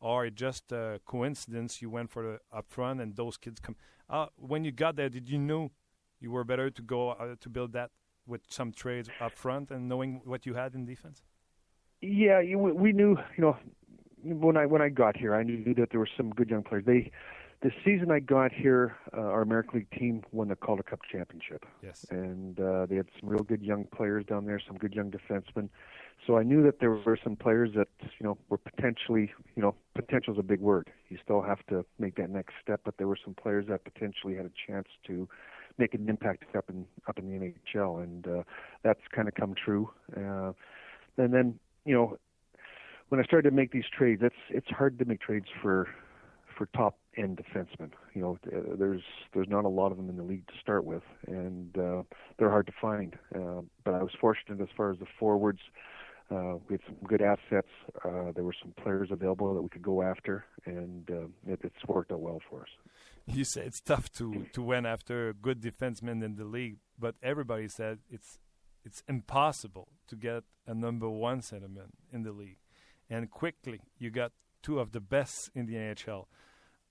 or it just a coincidence you went for the up front and those kids come? Uh, when you got there, did you know you were better to go uh, to build that with some trades up front and knowing what you had in defense? Yeah, you, we knew. You know, when I when I got here, I knew that there were some good young players. They the season I got here, uh, our American League team won the Calder Cup championship. Yes. And uh, they had some real good young players down there, some good young defensemen. So I knew that there were some players that you know were potentially, you know, potential is a big word. You still have to make that next step, but there were some players that potentially had a chance to make an impact up in up in the NHL, and uh, that's kind of come true. Uh, and then you know, when I started to make these trades, it's it's hard to make trades for for top end defensemen. You know, there's there's not a lot of them in the league to start with, and uh, they're hard to find. Uh, but I was fortunate as far as the forwards. Uh, we had some good assets. Uh, there were some players available that we could go after, and uh, it, it's worked out well for us. You say it's tough to to win after good defensemen in the league, but everybody said it's it's impossible to get a number one centerman in the league, and quickly you got two of the best in the NHL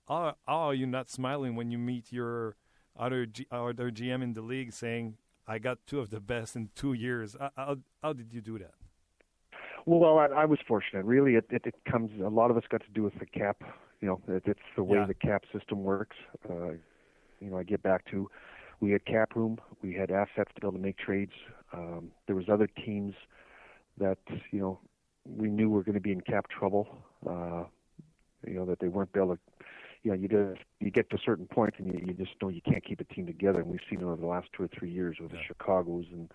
how, how are you not smiling when you meet your other G, other GM in the league saying, "I got two of the best in two years"? How, how did you do that? Well, I, I was fortunate. Really, it, it, it comes. A lot of us got to do with the cap. You know, it, it's the way Yeah. the cap system works. Uh, you know, I get back to we had cap room, we had assets to be able to make trades. Um, there was other teams that you know we knew were going to be in cap trouble. Uh, you know that they weren't able to. You know, you just you get to a certain point and you, you just know you can't keep a team together. And we've seen it over the last two or three years with the Chicago's and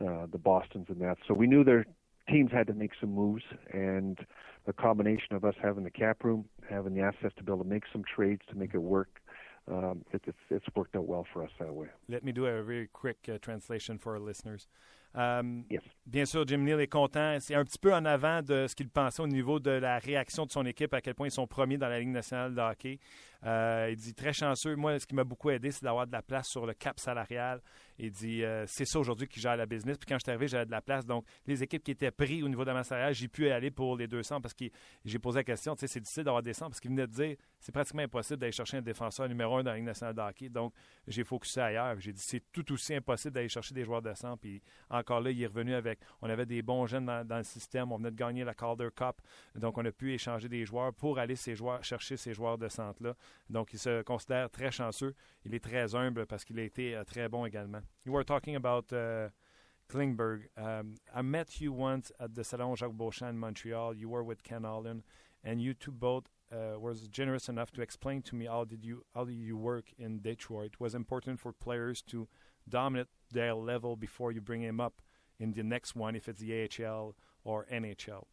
uh, the Boston's and that. So we knew their teams had to make some moves, and the combination of us having the cap room, having the assets to be able to make some trades to make it work, um, it, it's it's worked out well for us that way. Let me do a very quick uh, translation for our listeners. Yes. Bien sûr, Jim Neal est content. C'est un petit peu en avant de ce qu'il pensait au niveau de la réaction de son équipe, à quel point ils sont premiers dans la Ligue nationale de hockey. Euh, il dit très chanceux. Moi, ce qui m'a beaucoup aidé, c'est d'avoir de la place sur le cap salarial. Il dit euh, c'est ça aujourd'hui qui gère la business. Puis quand je suis arrivé, j'avais de la place. Donc, les équipes qui étaient prises au niveau de ma salariale, j'ai pu aller pour les 200 parce que j'ai posé la question. Tu sais, c'est difficile d'avoir des 100 parce qu'il venait de dire c'est pratiquement impossible d'aller chercher un défenseur numéro un dans la Ligue nationale de hockey. Donc, j'ai focusé ailleurs. J'ai dit c'est tout aussi impossible d'aller chercher des joueurs de 100. Puis encore là, il est revenu avec. On avait des bons jeunes dans, le système. On venait de gagner la Calder Cup. Donc, on a pu échanger des joueurs pour aller ces joueurs, chercher ces joueurs de centre-là. Donc, il se considère très chanceux. Il est très humble parce qu'il a été euh, très bon également. You were talking about uh, Klingberg. Um, I met you once at the Salon Jacques Beauchamp in Montreal. You were with Ken Allen, and you two both uh, was generous enough to explain to me how did you how did you work in Detroit. It was important for players to dominate their level before you bring him up in the next one, if it's the AHL or NHL.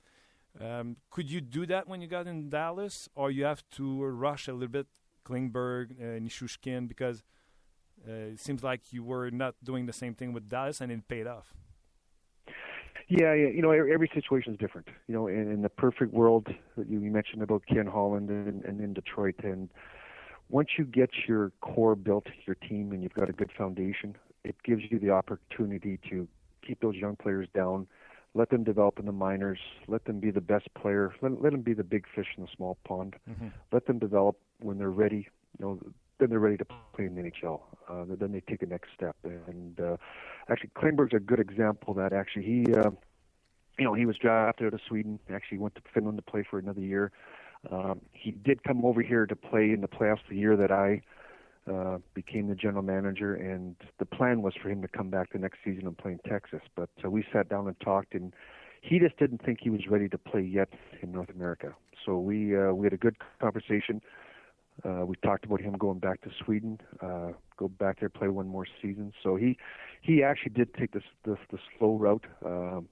Um, could you do that when you got in Dallas, or you have to rush a little bit, Klingberg, uh, Nishushkin, because uh, it seems like you were not doing the same thing with Dallas, and it paid off. Yeah. You know, every, situation is different. You know, in, in the perfect world that you you mentioned about Ken Holland and, and in Detroit, and once you get your core built, your team, and you've got a good foundation, it gives you the opportunity to keep those young players down, let them develop in the minors, let them be the best player, let, let them be the big fish in the small pond, let them develop when they're ready. You know, then they're ready to play in the NHL. Uh, then they take the next step. And uh, actually, Klingberg's a good example of that. Actually, he, uh, you know, he was drafted out of Sweden. Actually, went to Finland to play for another year. Um, he did come over here to play in the playoffs the year that I uh, became the general manager, and the plan was for him to come back the next season and play in Texas. But uh, we sat down and talked, and he just didn't think he was ready to play yet in North America. So we uh, we had a good conversation. Uh, we talked about him going back to Sweden, uh, go back there, play one more season. So he he actually did take this the, the slow route. Um,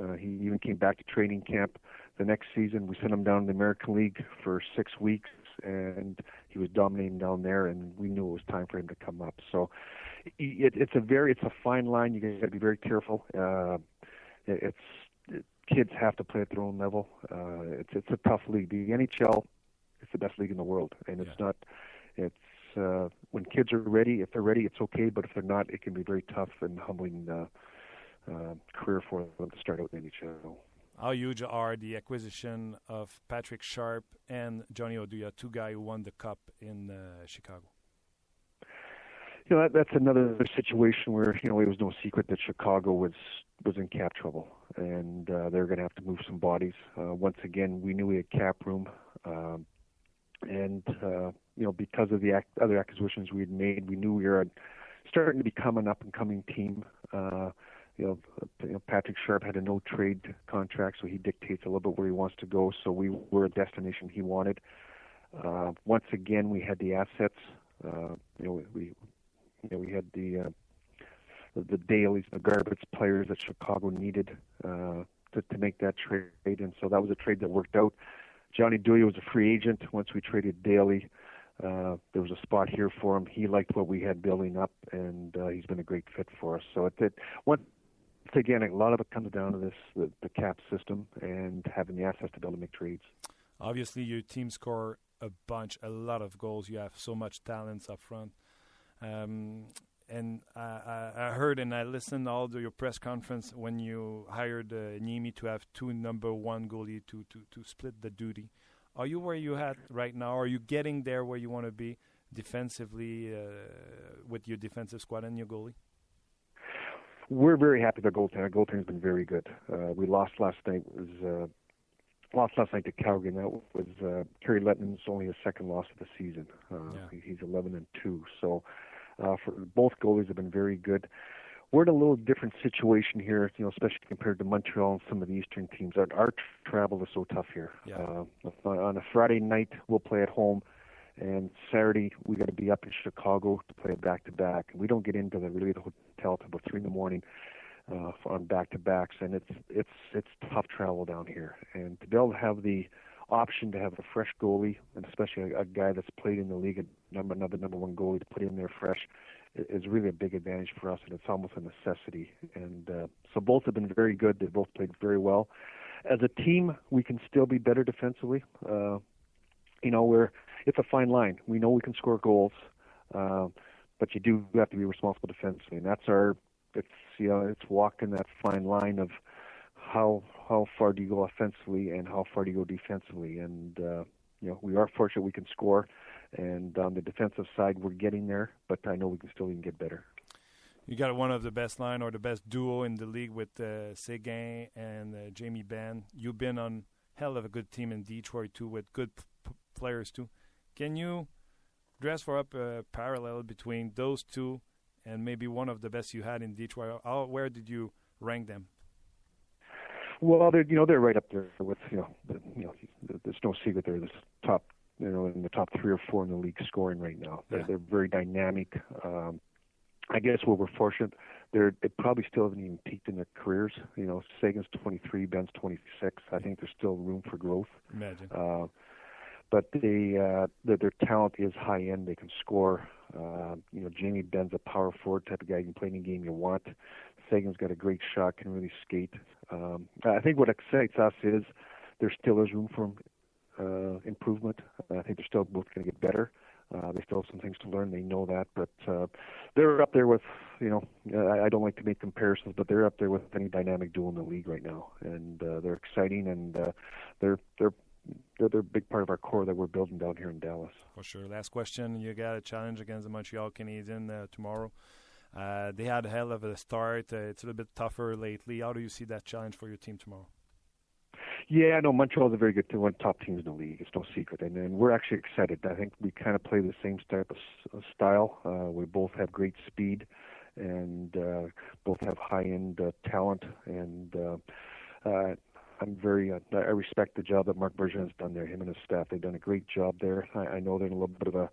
uh, he even came back to training camp the next season. We sent him down to the American League for six weeks, and he was dominating down there. And we knew it was time for him to come up. So it, it's a very it's a fine line. You got to be very careful. Uh, it's it, kids have to play at their own level. Uh, it's it's a tough league. The NHL is the best league in the world, and it's Yeah. not. It's uh, when kids are ready. If they're ready, it's okay. But if they're not, it can be very tough and humbling uh, uh, career for them to start out in the NHL. How huge are the acquisition of Patrick Sharp and Johnny Oduya, two guys who won the cup in uh, Chicago? you know that, that's another situation where you know it was no secret that Chicago was was in cap trouble, and uh, they're going to have to move some bodies. Uh, once again, we knew we had cap room, um, and uh, you know because of the ac- other acquisitions we had made, we knew we were starting to become an up and coming team. Uh, you know, Patrick Sharp had a no trade contract, so he dictates a little bit where he wants to go. So we were a destination he wanted. Uh, once again, we had the assets. Uh, you know, we you know, we had the uh, the, the dailies, the garbage players that Chicago needed uh, to to make that trade, and so that was a trade that worked out. Johnny Dewey was a free agent. Once we traded Daly, uh, there was a spot here for him. He liked what we had building up, and uh, he's been a great fit for us. So it, it once again, a lot of it comes down to this the, the cap system and having the assets to be able to make trades. Obviously, your team score a bunch, a lot of goals. You have so much talents up front. Um, and I, I, heard and I listened all to your press conference when you hired uh, Niemi to have two number one goalie to, to, to split the duty. Are you where you at right now? Are you getting there where you want to be defensively uh, with your defensive squad and your goalie? We're very happy with our goaltender. Our goaltender's been very good. Uh, we lost last night. It was uh, lost last night to Calgary, and that was uh, Kerry Lettman's only his second loss of the season. Uh, Yeah. He's 11 and two. So uh, for both goalies have been very good. We're in a little different situation here, you know, especially compared to Montreal and some of the Eastern teams. Our, our travel is so tough here. Yeah. Uh, on a Friday night, we'll play at home, and Saturday we got to be up in Chicago to play a back-to-back. We don't get into the really the hotel till about three in the morning uh, on back-to-backs, and it's it's it's tough travel down here. And to be able to have the option to have a fresh goalie, and especially a, a guy that's played in the league, number another number one goalie to put in there fresh, is really a big advantage for us, and it's almost a necessity. And uh, so both have been very good. They've both played very well. As a team, we can still be better defensively. Uh, you know, we're it's a fine line. We know we can score goals, uh, but you do have to be responsible defensively, and that's our. It's you know, it's walking that fine line of how how far do you go offensively and how far do you go defensively, and uh, you know we are fortunate we can score, and on the defensive side we're getting there, but I know we can still even get better. You got one of the best line or the best duo in the league with uh, Seguin and uh, Jamie Benn. You've been on hell of a good team in Detroit too, with good players too. Can you dress for up a parallel between those two and maybe one of the best you had in Detroit? How, where did you rank them? Well, they're you know they're right up there with you know the, you know there's no secret they're the top you know in the top three or four in the league scoring right now. They're Yeah. they're very dynamic. Um, I guess where we're fortunate, they're they probably still haven't even peaked in their careers. You know, Sagan's 23, Ben's 26. I think there's still room for growth. Imagine. Uh, but they, uh, their, their talent is high end. They can score. Uh, you know, Jamie Ben's a power forward type of guy. You can play any game you want. Sagan's got a great shot, can really skate. Um, I think what excites us is there still is room for uh, improvement. I think they're still both going to get better. Uh, they still have some things to learn. They know that, but uh, they're up there with, you know, I, I don't like to make comparisons, but they're up there with any dynamic duo in the league right now, and uh, they're exciting, and uh, they're they're they're they're a big part of our core that we're building down here in Dallas. For sure. Last question. You got a challenge against the Montreal Canadiens uh, tomorrow. Uh, they had a hell of a start. Uh, it's a little bit tougher lately. How do you see that challenge for your team tomorrow? Yeah, I no, Montreal's a very good team, one of the top teams in the league. It's no secret, and, and we're actually excited. I think we kind of play the same type of of style. Uh, we both have great speed, and uh, both have high-end uh, talent. And uh, uh, I'm very, uh, I respect the job that Mark Bergevin's done there. Him and his staff, they've done a great job there. I, I know they're in a little bit of a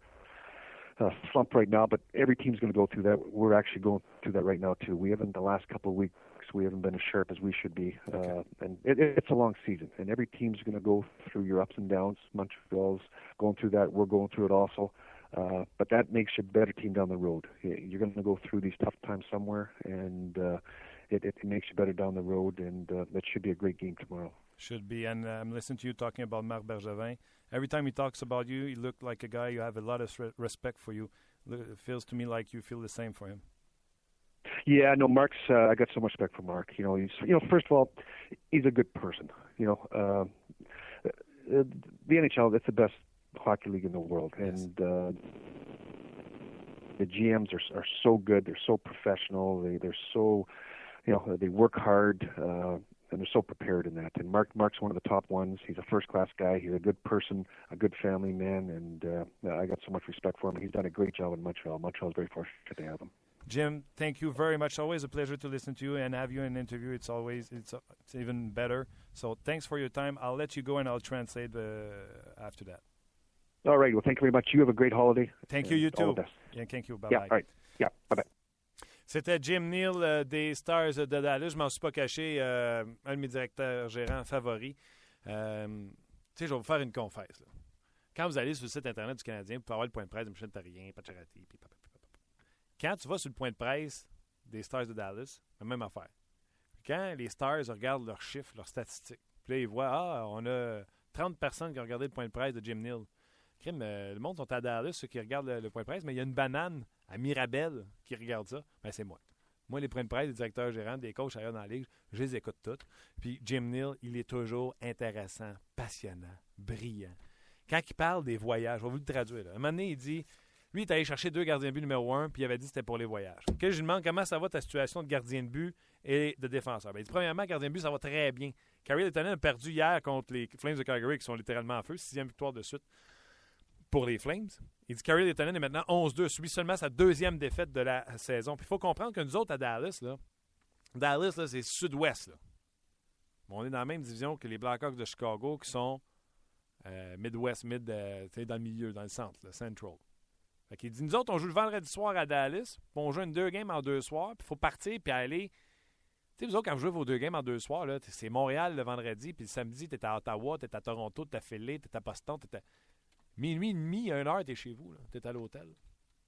uh, slump right now, but every team's going to go through that. We're actually going through that right now too. We haven't the last couple of weeks. We haven't been as sharp as we should be, uh, and it, it's a long season. And every team's going to go through your ups and downs. Montreal's going through that. We're going through it also. Uh, but that makes you a better team down the road. You're going to go through these tough times somewhere, and uh, it, it makes you better down the road, and uh, that should be a great game tomorrow. Should be. And uh, I'm listening to you talking about Marc Bergevin. Every time he talks about you, you look like a guy you have a lot of respect for you. It feels to me like you feel the same for him. Yeah, no, Mark's. Uh, I got so much respect for Mark. You know, he's. You know, first of all, he's a good person. You know, uh, the NHL. It's the best hockey league in the world, and uh, the GMs are are so good. They're so professional. They they're so, you know, they work hard. Uh, and they're so prepared in that. And Mark Mark's one of the top ones. He's a first class guy. He's a good person, a good family man, and uh, I got so much respect for him. He's done a great job in Montreal. Montreal's very fortunate to have him. Jim, thank you very much. Always a pleasure to listen to you and have you in an interview. It's always it's, it's even better. So thanks for your time. I'll let you go and I'll translate uh, after that. All right. Well, thank you very much. You have a great holiday. Thank you. You too. Yeah, thank you. Bye yeah, bye. All right. Yeah. Bye bye. C'était Jim Neal euh, des Stars de Dallas. Je m'en suis pas caché. Euh, un de mes directeurs gérants favoris. Euh, tu sais, je vais vous faire une confesse. Là. Quand vous allez sur le site Internet du Canadien, vous pouvez avoir le point de presse de Michel Tarien, Pacharati, puis. Quand tu vas sur le point de presse des Stars de Dallas, la même affaire. Quand les Stars regardent leurs chiffres, leurs statistiques, puis là, ils voient, ah, on a 30 personnes qui ont regardé le point de presse de Jim Neal. Crime, le monde sont à Dallas, ceux qui regardent le, point de presse, mais il y a une banane à Mirabel qui regarde ça. Ben, c'est moi. Moi, les points de presse, des directeurs gérants, des coachs ailleurs dans la ligue, je les écoute toutes. Puis Jim Neal, il est toujours intéressant, passionnant, brillant. Quand il parle des voyages, je vais vous le traduire. Là. Un moment donné, il dit lui, il est allé chercher deux gardiens de but numéro un, puis il avait dit que c'était pour les voyages. Que je lui demande comment ça va ta situation de gardien de but et de défenseur? Ben, il dit premièrement, gardien de but, ça va très bien. Carrie Lettonen a perdu hier contre les Flames de Calgary, qui sont littéralement en feu, sixième victoire de suite pour les Flames. Il dit Carrie Lettonen est maintenant 11-2, subit seulement sa deuxième défaite de la saison. Puis il faut comprendre que nous autres à Dallas, là, Dallas, là, c'est sud-ouest. Là. On est dans la même division que les Blackhawks de Chicago, qui sont euh, Midwest, mid, euh, dans le milieu, dans le centre, le Central. Fait il dit Nous autres, on joue le vendredi soir à Dallas, puis on joue une deux games en deux soirs, puis il faut partir puis aller. Tu sais, vous autres, quand vous jouez vos deux games en deux soirs, là, c'est Montréal le vendredi, puis le samedi, t'es à Ottawa, t'es à Toronto, t'es à Philly, t'es à Boston, t'es à. Minuit et demi, une heure, t'es chez vous, t'es à l'hôtel.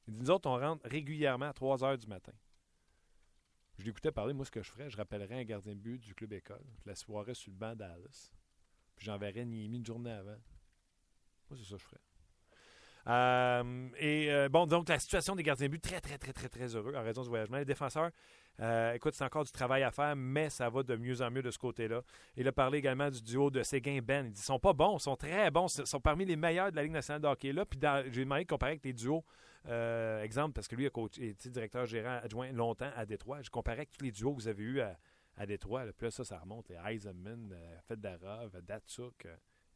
Il dit Nous autres, on rentre régulièrement à 3 heures du matin. Je l'écoutais parler, moi, ce que je ferais, je rappellerais un gardien de but du club école, la soirée sur le banc Dallas, puis j'enverrais Niemi une journée avant. Moi, c'est ça que je ferais. Euh, et euh, bon, donc la situation des gardiens de but, très, très, très, très, très heureux en raison du voyagement. Les défenseurs, euh, écoute, c'est encore du travail à faire, mais ça va de mieux en mieux de ce côté-là. Il a parlé également du duo de Séguin et Ben. Il dit ils sont pas bons, ils sont très bons, ils sont parmi les meilleurs de la Ligue nationale de hockey là. Puis j'ai demandé de comparer avec les duos. exemple, parce que lui a coach, directeur gérant adjoint longtemps à Détroit. Je comparais avec tous les duos que vous avez eus à, à Détroit. Puis là, ça, ça remonte. Eisenman, Fedarov, Datsuk.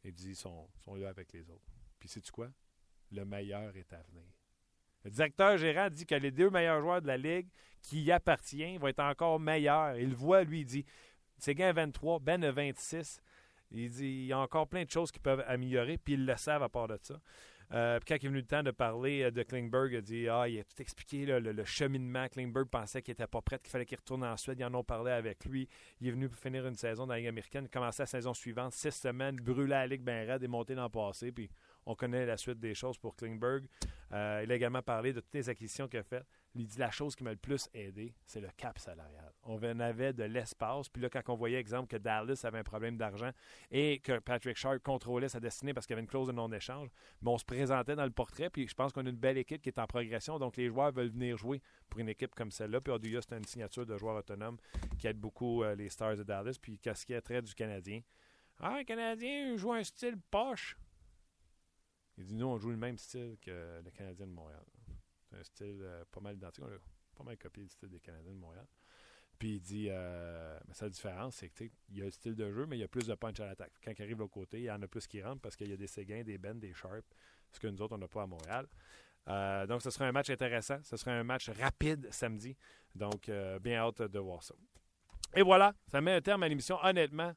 il dit ils sont, sont là avec les autres. Puis sais-tu quoi? Le meilleur est à venir. Le directeur gérant dit que les deux meilleurs joueurs de la Ligue qui y appartiennent vont être encore meilleurs. Il le voit, lui, il dit Séguin a 23, Ben a 26. Il dit il y a encore plein de choses qui peuvent améliorer, puis ils le savent à part de ça. Euh, puis quand il est venu le temps de parler de Klingberg, il a dit Ah, il a tout expliqué le, cheminement. Klingberg pensait qu'il n'était pas prêt, qu'il fallait qu'il retourne en Suède. Ils en ont parlé avec lui. Il est venu pour finir une saison dans la Ligue américaine. Commencé la saison suivante, six semaines, brûlé la Ligue bien raide et monté dans le passé. Puis on connaît la suite des choses pour Klingberg. Euh, il a également parlé de toutes les acquisitions qu'il a faites. Il dit la chose qui m'a le plus aidé, c'est le cap salarial. On avait de l'espace. Puis là, quand on voyait, exemple, que Dallas avait un problème d'argent et que Patrick Sharp contrôlait sa destinée parce qu'il y avait une clause de non-échange, mais on se présentait dans le portrait. Puis je pense qu'on a une belle équipe qui est en progression. Donc les joueurs veulent venir jouer pour une équipe comme celle-là. Puis Oduya, c'est une signature de joueur autonome qui aide beaucoup euh, les Stars de Dallas. Puis qu'est-ce qui est trait du Canadien? Ah, un Canadien joue un style poche. Il dit nous, on joue le même style que le Canadien de Montréal. C'est un style euh, pas mal identique. On a pas mal copié le style des Canadiens de Montréal. Puis il dit euh, mais sa différence, c'est qu'il y a le style de jeu, mais il y a plus de punch à l'attaque. Quand il arrive de l'autre côté, il y en a plus qui rentrent parce qu'il y a des Séguins, des Ben, des Sharp, ce que nous autres, on n'a pas à Montréal. Euh, donc, ce sera un match intéressant. Ce sera un match rapide samedi. Donc, bien hâte de voir ça. Et voilà, ça met un terme à l'émission. Honnêtement,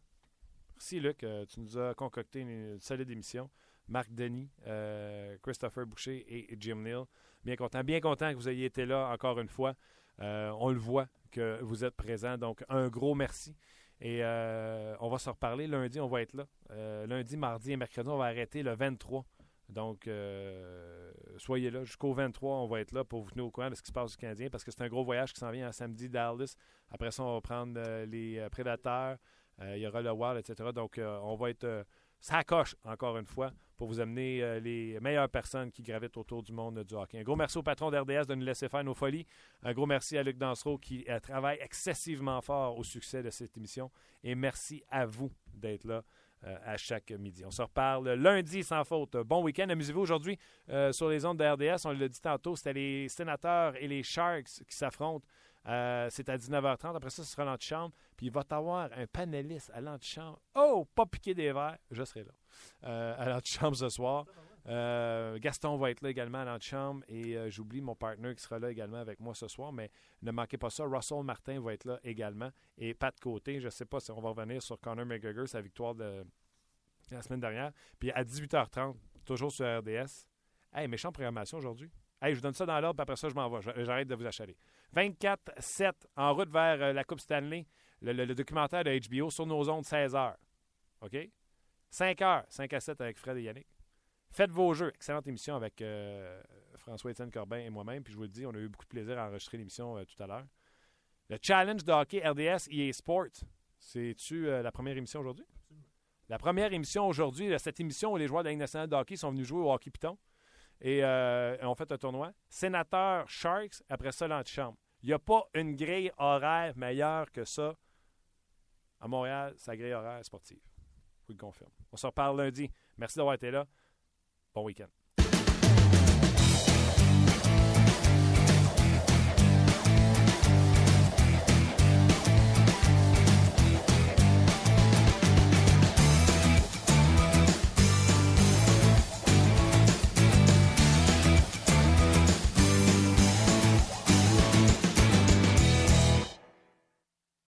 merci Luc, tu nous as concocté une solide émission. Marc Denis, euh, Christopher Boucher et Jim Neal. Bien content, bien content que vous ayez été là encore une fois. Euh, on le voit que vous êtes présents, donc un gros merci. Et euh, on va se reparler lundi, on va être là. lundi, mardi et mercredi, on va arrêter le 23 Donc, soyez là. Jusqu'au 23, on va être là pour vous tenir au courant de ce qui se passe du Canadien parce que c'est un gros voyage qui s'en vient à samedi Dallas. Après ça, on va prendre les Prédateurs. Il y aura le Wild, etc. Donc, on va être ça coche, encore une fois, pour vous amener euh, les meilleures personnes qui gravitent autour du monde du hockey. Un gros merci au patron d'RDS de nous laisser faire nos folies. Un gros merci à Luc Dansereau qui euh, travaille excessivement fort au succès de cette émission. Et merci à vous d'être là euh, à chaque midi. On se reparle lundi sans faute. Bon week-end. Amusez-vous aujourd'hui sur les ondes de. On l'a dit tantôt, c'était les sénateurs et les Sharks qui s'affrontent. Euh, c'est à 19h30. Après ça, ce sera l'antichambre. Puis il va y avoir un panéliste à l'antichambre. Oh, pas piqué des verres. Je serai là. Euh, à l'antichambre ce soir. Euh, Gaston va être là également à l'antichambre. Et j'oublie mon partenaire qui sera là également avec moi ce soir. Mais ne manquez pas ça. Russell Martin va être là également. Et Pat Côté, je ne sais pas si on va revenir sur Conor McGregor, sa victoire de la semaine dernière. Puis à 18h30, toujours sur RDS. Hey, méchante programmation aujourd'hui. Hey, je vous donne ça dans l'ordre, après ça, je m'en vais. J'arrête de vous achaler. 24-7, en route vers euh, la Coupe Stanley, le, le- le documentaire de HBO sur nos ondes, 16 h OK? 5 h 5 à 7 avec Fred et Yannick. Faites vos jeux. Excellente émission avec euh, François-Étienne Corbin et moi-même. Puis je vous le dis, on a eu beaucoup de plaisir à enregistrer l'émission euh, tout à l'heure. Le challenge de hockey RDS EA Sport, c'est-tu euh, la première émission aujourd'hui? La première émission aujourd'hui, cette émission où les joueurs de la Ligue nationale de hockey sont venus jouer au hockey piton et euh, ont fait un tournoi. Sénateur Sharks, après ça, l'antichambre. Il n'y a pas une grille horaire meilleure que ça. À Montréal, sa grille horaire sportive. Je vous le confirme. On se reparle lundi. Merci d'avoir été là. Bon week-end.